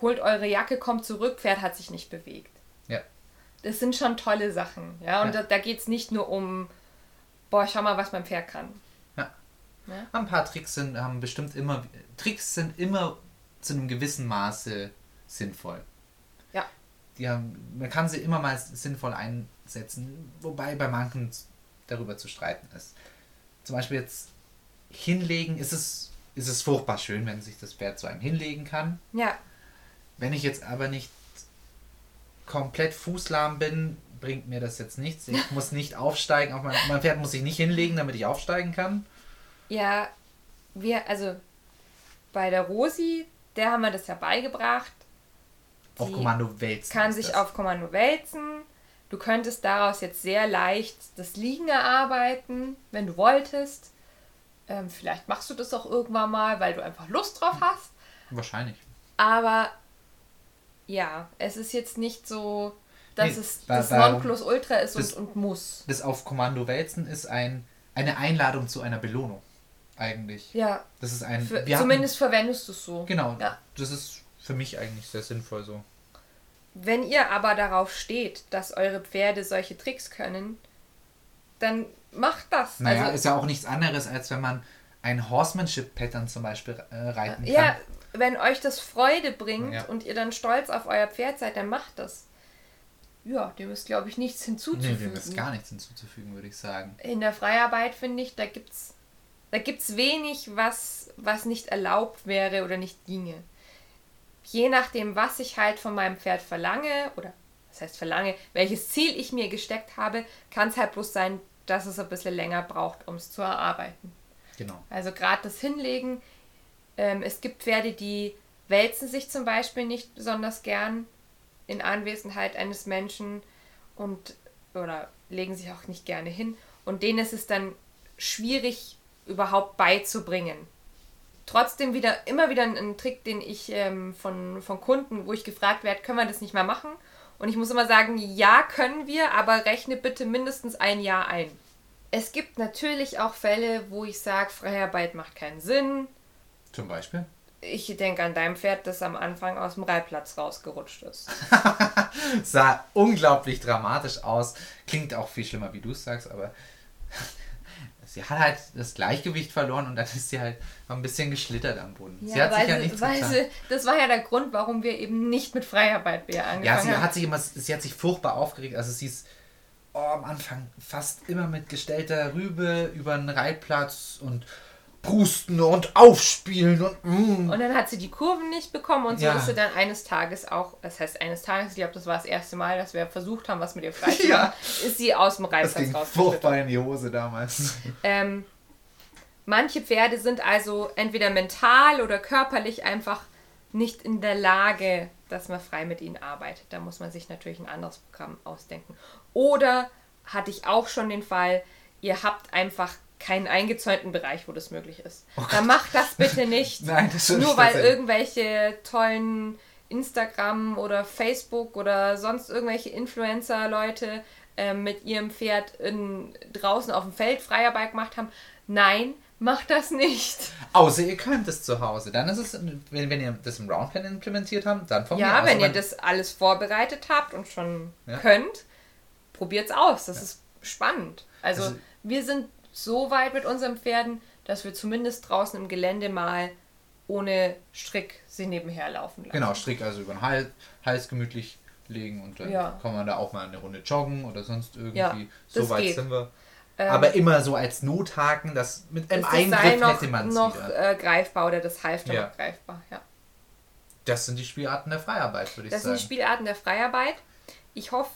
holt eure Jacke, kommt zurück, Pferd hat sich nicht bewegt. Ja. Das sind schon tolle Sachen. Ja, und Ja. da, da geht es nicht nur um, boah, schau mal, was mein Pferd kann. Ein paar Tricks sind, haben bestimmt immer. Tricks sind immer zu einem gewissen Maße sinnvoll. Die haben, man kann sie immer mal sinnvoll einsetzen, wobei bei manchen darüber zu streiten ist. Zum Beispiel jetzt hinlegen, ist es, ist es furchtbar schön, wenn sich das Pferd zu einem hinlegen kann. Ja. Wenn ich jetzt aber nicht komplett fußlahm bin, bringt mir das jetzt nichts. Ich muss nicht aufsteigen. Auf mein, mein Pferd muss sich nicht hinlegen, damit ich aufsteigen kann. Ja, wir, also bei der Rosi, der haben wir das ja beigebracht. Auf Kommando wälzen. Kann sich das. auf Kommando wälzen. Du könntest daraus jetzt sehr leicht das Liegen erarbeiten, wenn du wolltest. Ähm, vielleicht machst du das auch irgendwann mal, weil du einfach Lust drauf hast. Wahrscheinlich. Aber ja, es ist jetzt nicht so, dass Nee, es das Nonplusultra ist das- und, und muss. Das auf Kommando wälzen ist ein, eine Einladung zu einer Belohnung. Eigentlich. Ja, Das ist ein. für, wir hatten- zumindest verwendest du es so. Genau. Ja. Das ist für mich eigentlich sehr sinnvoll so. Wenn ihr aber darauf steht, dass eure Pferde solche Tricks können, dann macht das. Naja, also, ist ja auch nichts anderes, als wenn man ein Horsemanship-Pattern zum Beispiel äh, reiten kann. ja, wenn euch das Freude bringt Ja. und ihr dann stolz auf euer Pferd seid, dann macht das. Ja, dem ist, glaube ich, nichts Nee, hinzuzufügen. dem ist gar nichts hinzuzufügen, würde ich sagen. In der Freiarbeit, finde ich, da gibt's, da gibt's wenig, was, was nicht erlaubt wäre oder nicht ginge. Je nachdem, was ich halt von meinem Pferd verlange, oder was heißt verlange, welches Ziel ich mir gesteckt habe, kann es halt bloß sein, dass es ein bisschen länger braucht, um es zu erarbeiten. Genau. Also gerade das Hinlegen. Ähm, es gibt Pferde, die wälzen sich zum Beispiel nicht besonders gern in Anwesenheit eines Menschen und oder legen sich auch nicht gerne hin. Und denen ist es dann schwierig überhaupt beizubringen. Trotzdem wieder immer wieder ein, Trick, den ich ähm, von, von Kunden, wo ich gefragt werde, können wir das nicht mehr machen? Und ich muss immer sagen, ja, können wir, aber rechne bitte mindestens ein Jahr ein. Es gibt natürlich auch Fälle, wo ich sage, Freiarbeit macht keinen Sinn. Zum Beispiel. Ich denke an dein Pferd, das am Anfang aus dem Reitplatz rausgerutscht ist. Sah unglaublich dramatisch aus. Klingt auch viel schlimmer, wie du es sagst, aber sie hat halt das Gleichgewicht verloren und dann ist sie halt ein bisschen geschlittert am Boden. sie hat sich ja nichts weil getan. sie, Das war ja der Grund, warum wir eben nicht mit Freiarbeit mehr angefangen Ja, sie haben. hat sich immer, sie hat sich furchtbar aufgeregt. Also sie ist oh, am Anfang fast immer mit gestellter Rübe über den Reitplatz und prusten und aufspielen und mm. Und dann hat sie die Kurven nicht bekommen und so Ja. ist sie dann eines Tages auch, das heißt eines Tages, ich glaube, das war das erste Mal, dass wir versucht haben, was mit ihr frei zu Ja. machen, ist sie aus dem ging rausgeschlittert. furchtbar in die Hose damals. Ähm, manche Pferde sind also entweder mental oder körperlich einfach nicht in der Lage, dass man frei mit ihnen arbeitet. Da muss man sich natürlich ein anderes Programm ausdenken. Oder hatte ich auch schon den Fall, ihr habt einfach keinen eingezäunten Bereich, wo das möglich ist. Dann macht das bitte nicht. Oh Nein, das Nur weil irgendwelche tollen Instagram oder Facebook oder sonst irgendwelche Influencer-Leute ähm, mit ihrem Pferd in, draußen auf dem Feld Freiarbeit gemacht haben. Nein, macht das nicht. Außer ihr könnt es zu Hause. Dann ist es, wenn, wenn ihr das im Roundpen implementiert habt, dann von mir Ja, aus. wenn ihr das alles vorbereitet habt und schon Ja. könnt, probiert's aus. Das ist spannend. Also, Also- wir sind so weit mit unseren Pferden, dass wir zumindest draußen im Gelände mal ohne Strick sie nebenher laufen lassen. Genau, Strick also über den Hals, Hals gemütlich legen und dann Ja. kann man da auch mal eine Runde joggen oder sonst irgendwie. Ja, so weit geht. sind wir. Ähm, Aber immer so als Nothaken, das mit einem Eingriff noch, hätte man es noch äh, greifbar oder das Halfter Ja. noch greifbar. Ja. Das sind die Spielarten der Freiarbeit, würde ich Das sind sagen. die Spielarten der Freiarbeit. Ich hoffe,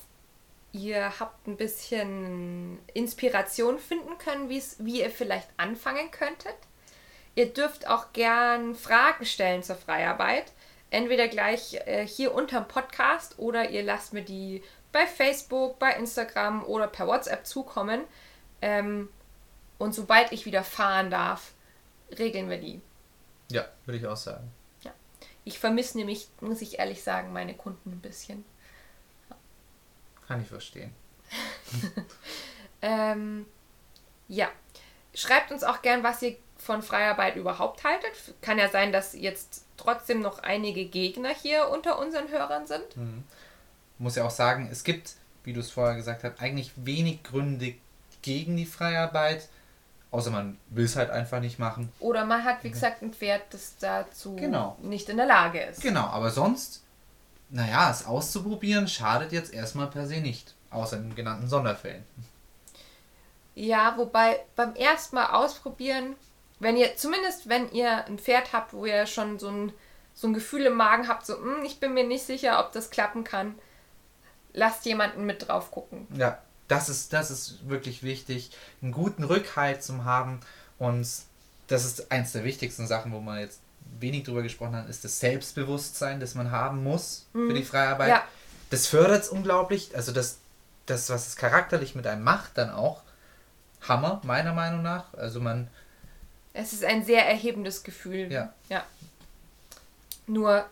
ihr habt ein bisschen Inspiration finden können, wie ihr vielleicht anfangen könntet. Ihr dürft auch gern Fragen stellen zur Freiarbeit. Entweder gleich äh, hier unterm Podcast oder ihr lasst mir die bei Facebook, bei Instagram oder per WhatsApp zukommen. Ähm, und sobald ich wieder fahren darf, regeln wir die. ja, würde ich auch sagen. Ich vermisse nämlich, muss ich ehrlich sagen, meine Kunden ein bisschen. Kann ich verstehen. Ähm, ja. Schreibt uns auch gern, was ihr von Freiarbeit überhaupt haltet. Kann ja sein, dass jetzt trotzdem noch einige Gegner hier unter unseren Hörern sind. Muss ja auch sagen, es gibt, wie du es vorher gesagt hast, eigentlich wenig Gründe gegen die Freiarbeit. Außer man will es halt einfach nicht machen. Oder man hat, wie gesagt, ein Pferd, das dazu Genau. nicht in der Lage ist. Genau, aber sonst naja, es auszuprobieren schadet jetzt erstmal per se nicht. Außer in genannten Sonderfällen. Ja, wobei beim ersten Mal ausprobieren, wenn ihr, zumindest wenn ihr ein Pferd habt, wo ihr schon so ein, so ein Gefühl im Magen habt, so, "Hm, ich bin mir nicht sicher, ob das klappen kann, lasst jemanden mit drauf gucken. Ja, das ist, das ist wirklich wichtig, einen guten Rückhalt zu haben. Und das ist eins der wichtigsten Sachen, wo man jetzt wenig drüber gesprochen hat, ist das Selbstbewusstsein, das man haben muss für die Freiarbeit. Ja. Das fördert es unglaublich. Also das, das, was es charakterlich mit einem macht, dann auch Hammer, meiner Meinung nach. Also man, Es ist ein sehr erhebendes Gefühl. ja, Ja. Nur,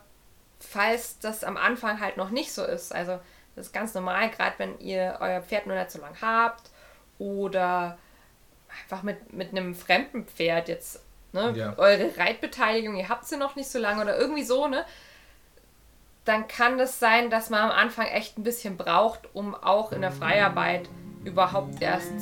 falls das am Anfang halt noch nicht so ist, also das ist ganz normal, gerade wenn ihr euer Pferd nur nicht so lang habt oder einfach mit, mit einem fremden Pferd jetzt, ne, Ja. eure Reitbeteiligung, ihr habt sie noch nicht so lange oder irgendwie so, ne, dann kann das sein, dass man am Anfang echt ein bisschen braucht, um auch in der Freiarbeit überhaupt erst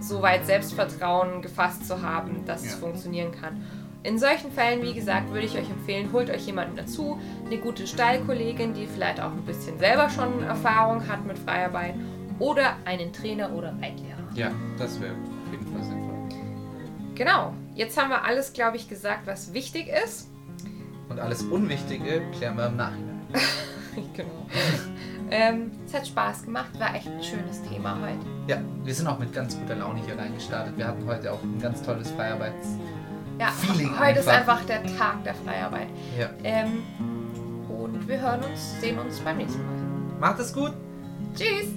so weit Selbstvertrauen gefasst zu haben, dass es Ja. funktionieren kann. In solchen Fällen, wie gesagt, würde ich euch empfehlen, holt euch jemanden dazu, eine gute Stallkollegin, die vielleicht auch ein bisschen selber schon Erfahrung hat mit Freiarbeit oder einen Trainer oder Reitlehrer. ja, das wäre auf jeden Fall sinnvoll. Genau, jetzt haben wir alles, glaube ich, gesagt, was wichtig ist. Und alles Unwichtige klären wir im Nachhinein. genau. ähm, es hat Spaß gemacht, war echt ein schönes Thema heute. Ja, wir sind auch mit ganz guter Laune hier reingestartet. Wir hatten heute auch ein ganz tolles Freiarbeits... Ja, Feeling heute ist einfach. einfach der Tag der Freiarbeit. Ja. Ähm, und wir hören uns, sehen uns beim nächsten Mal. Macht es gut! Tschüss!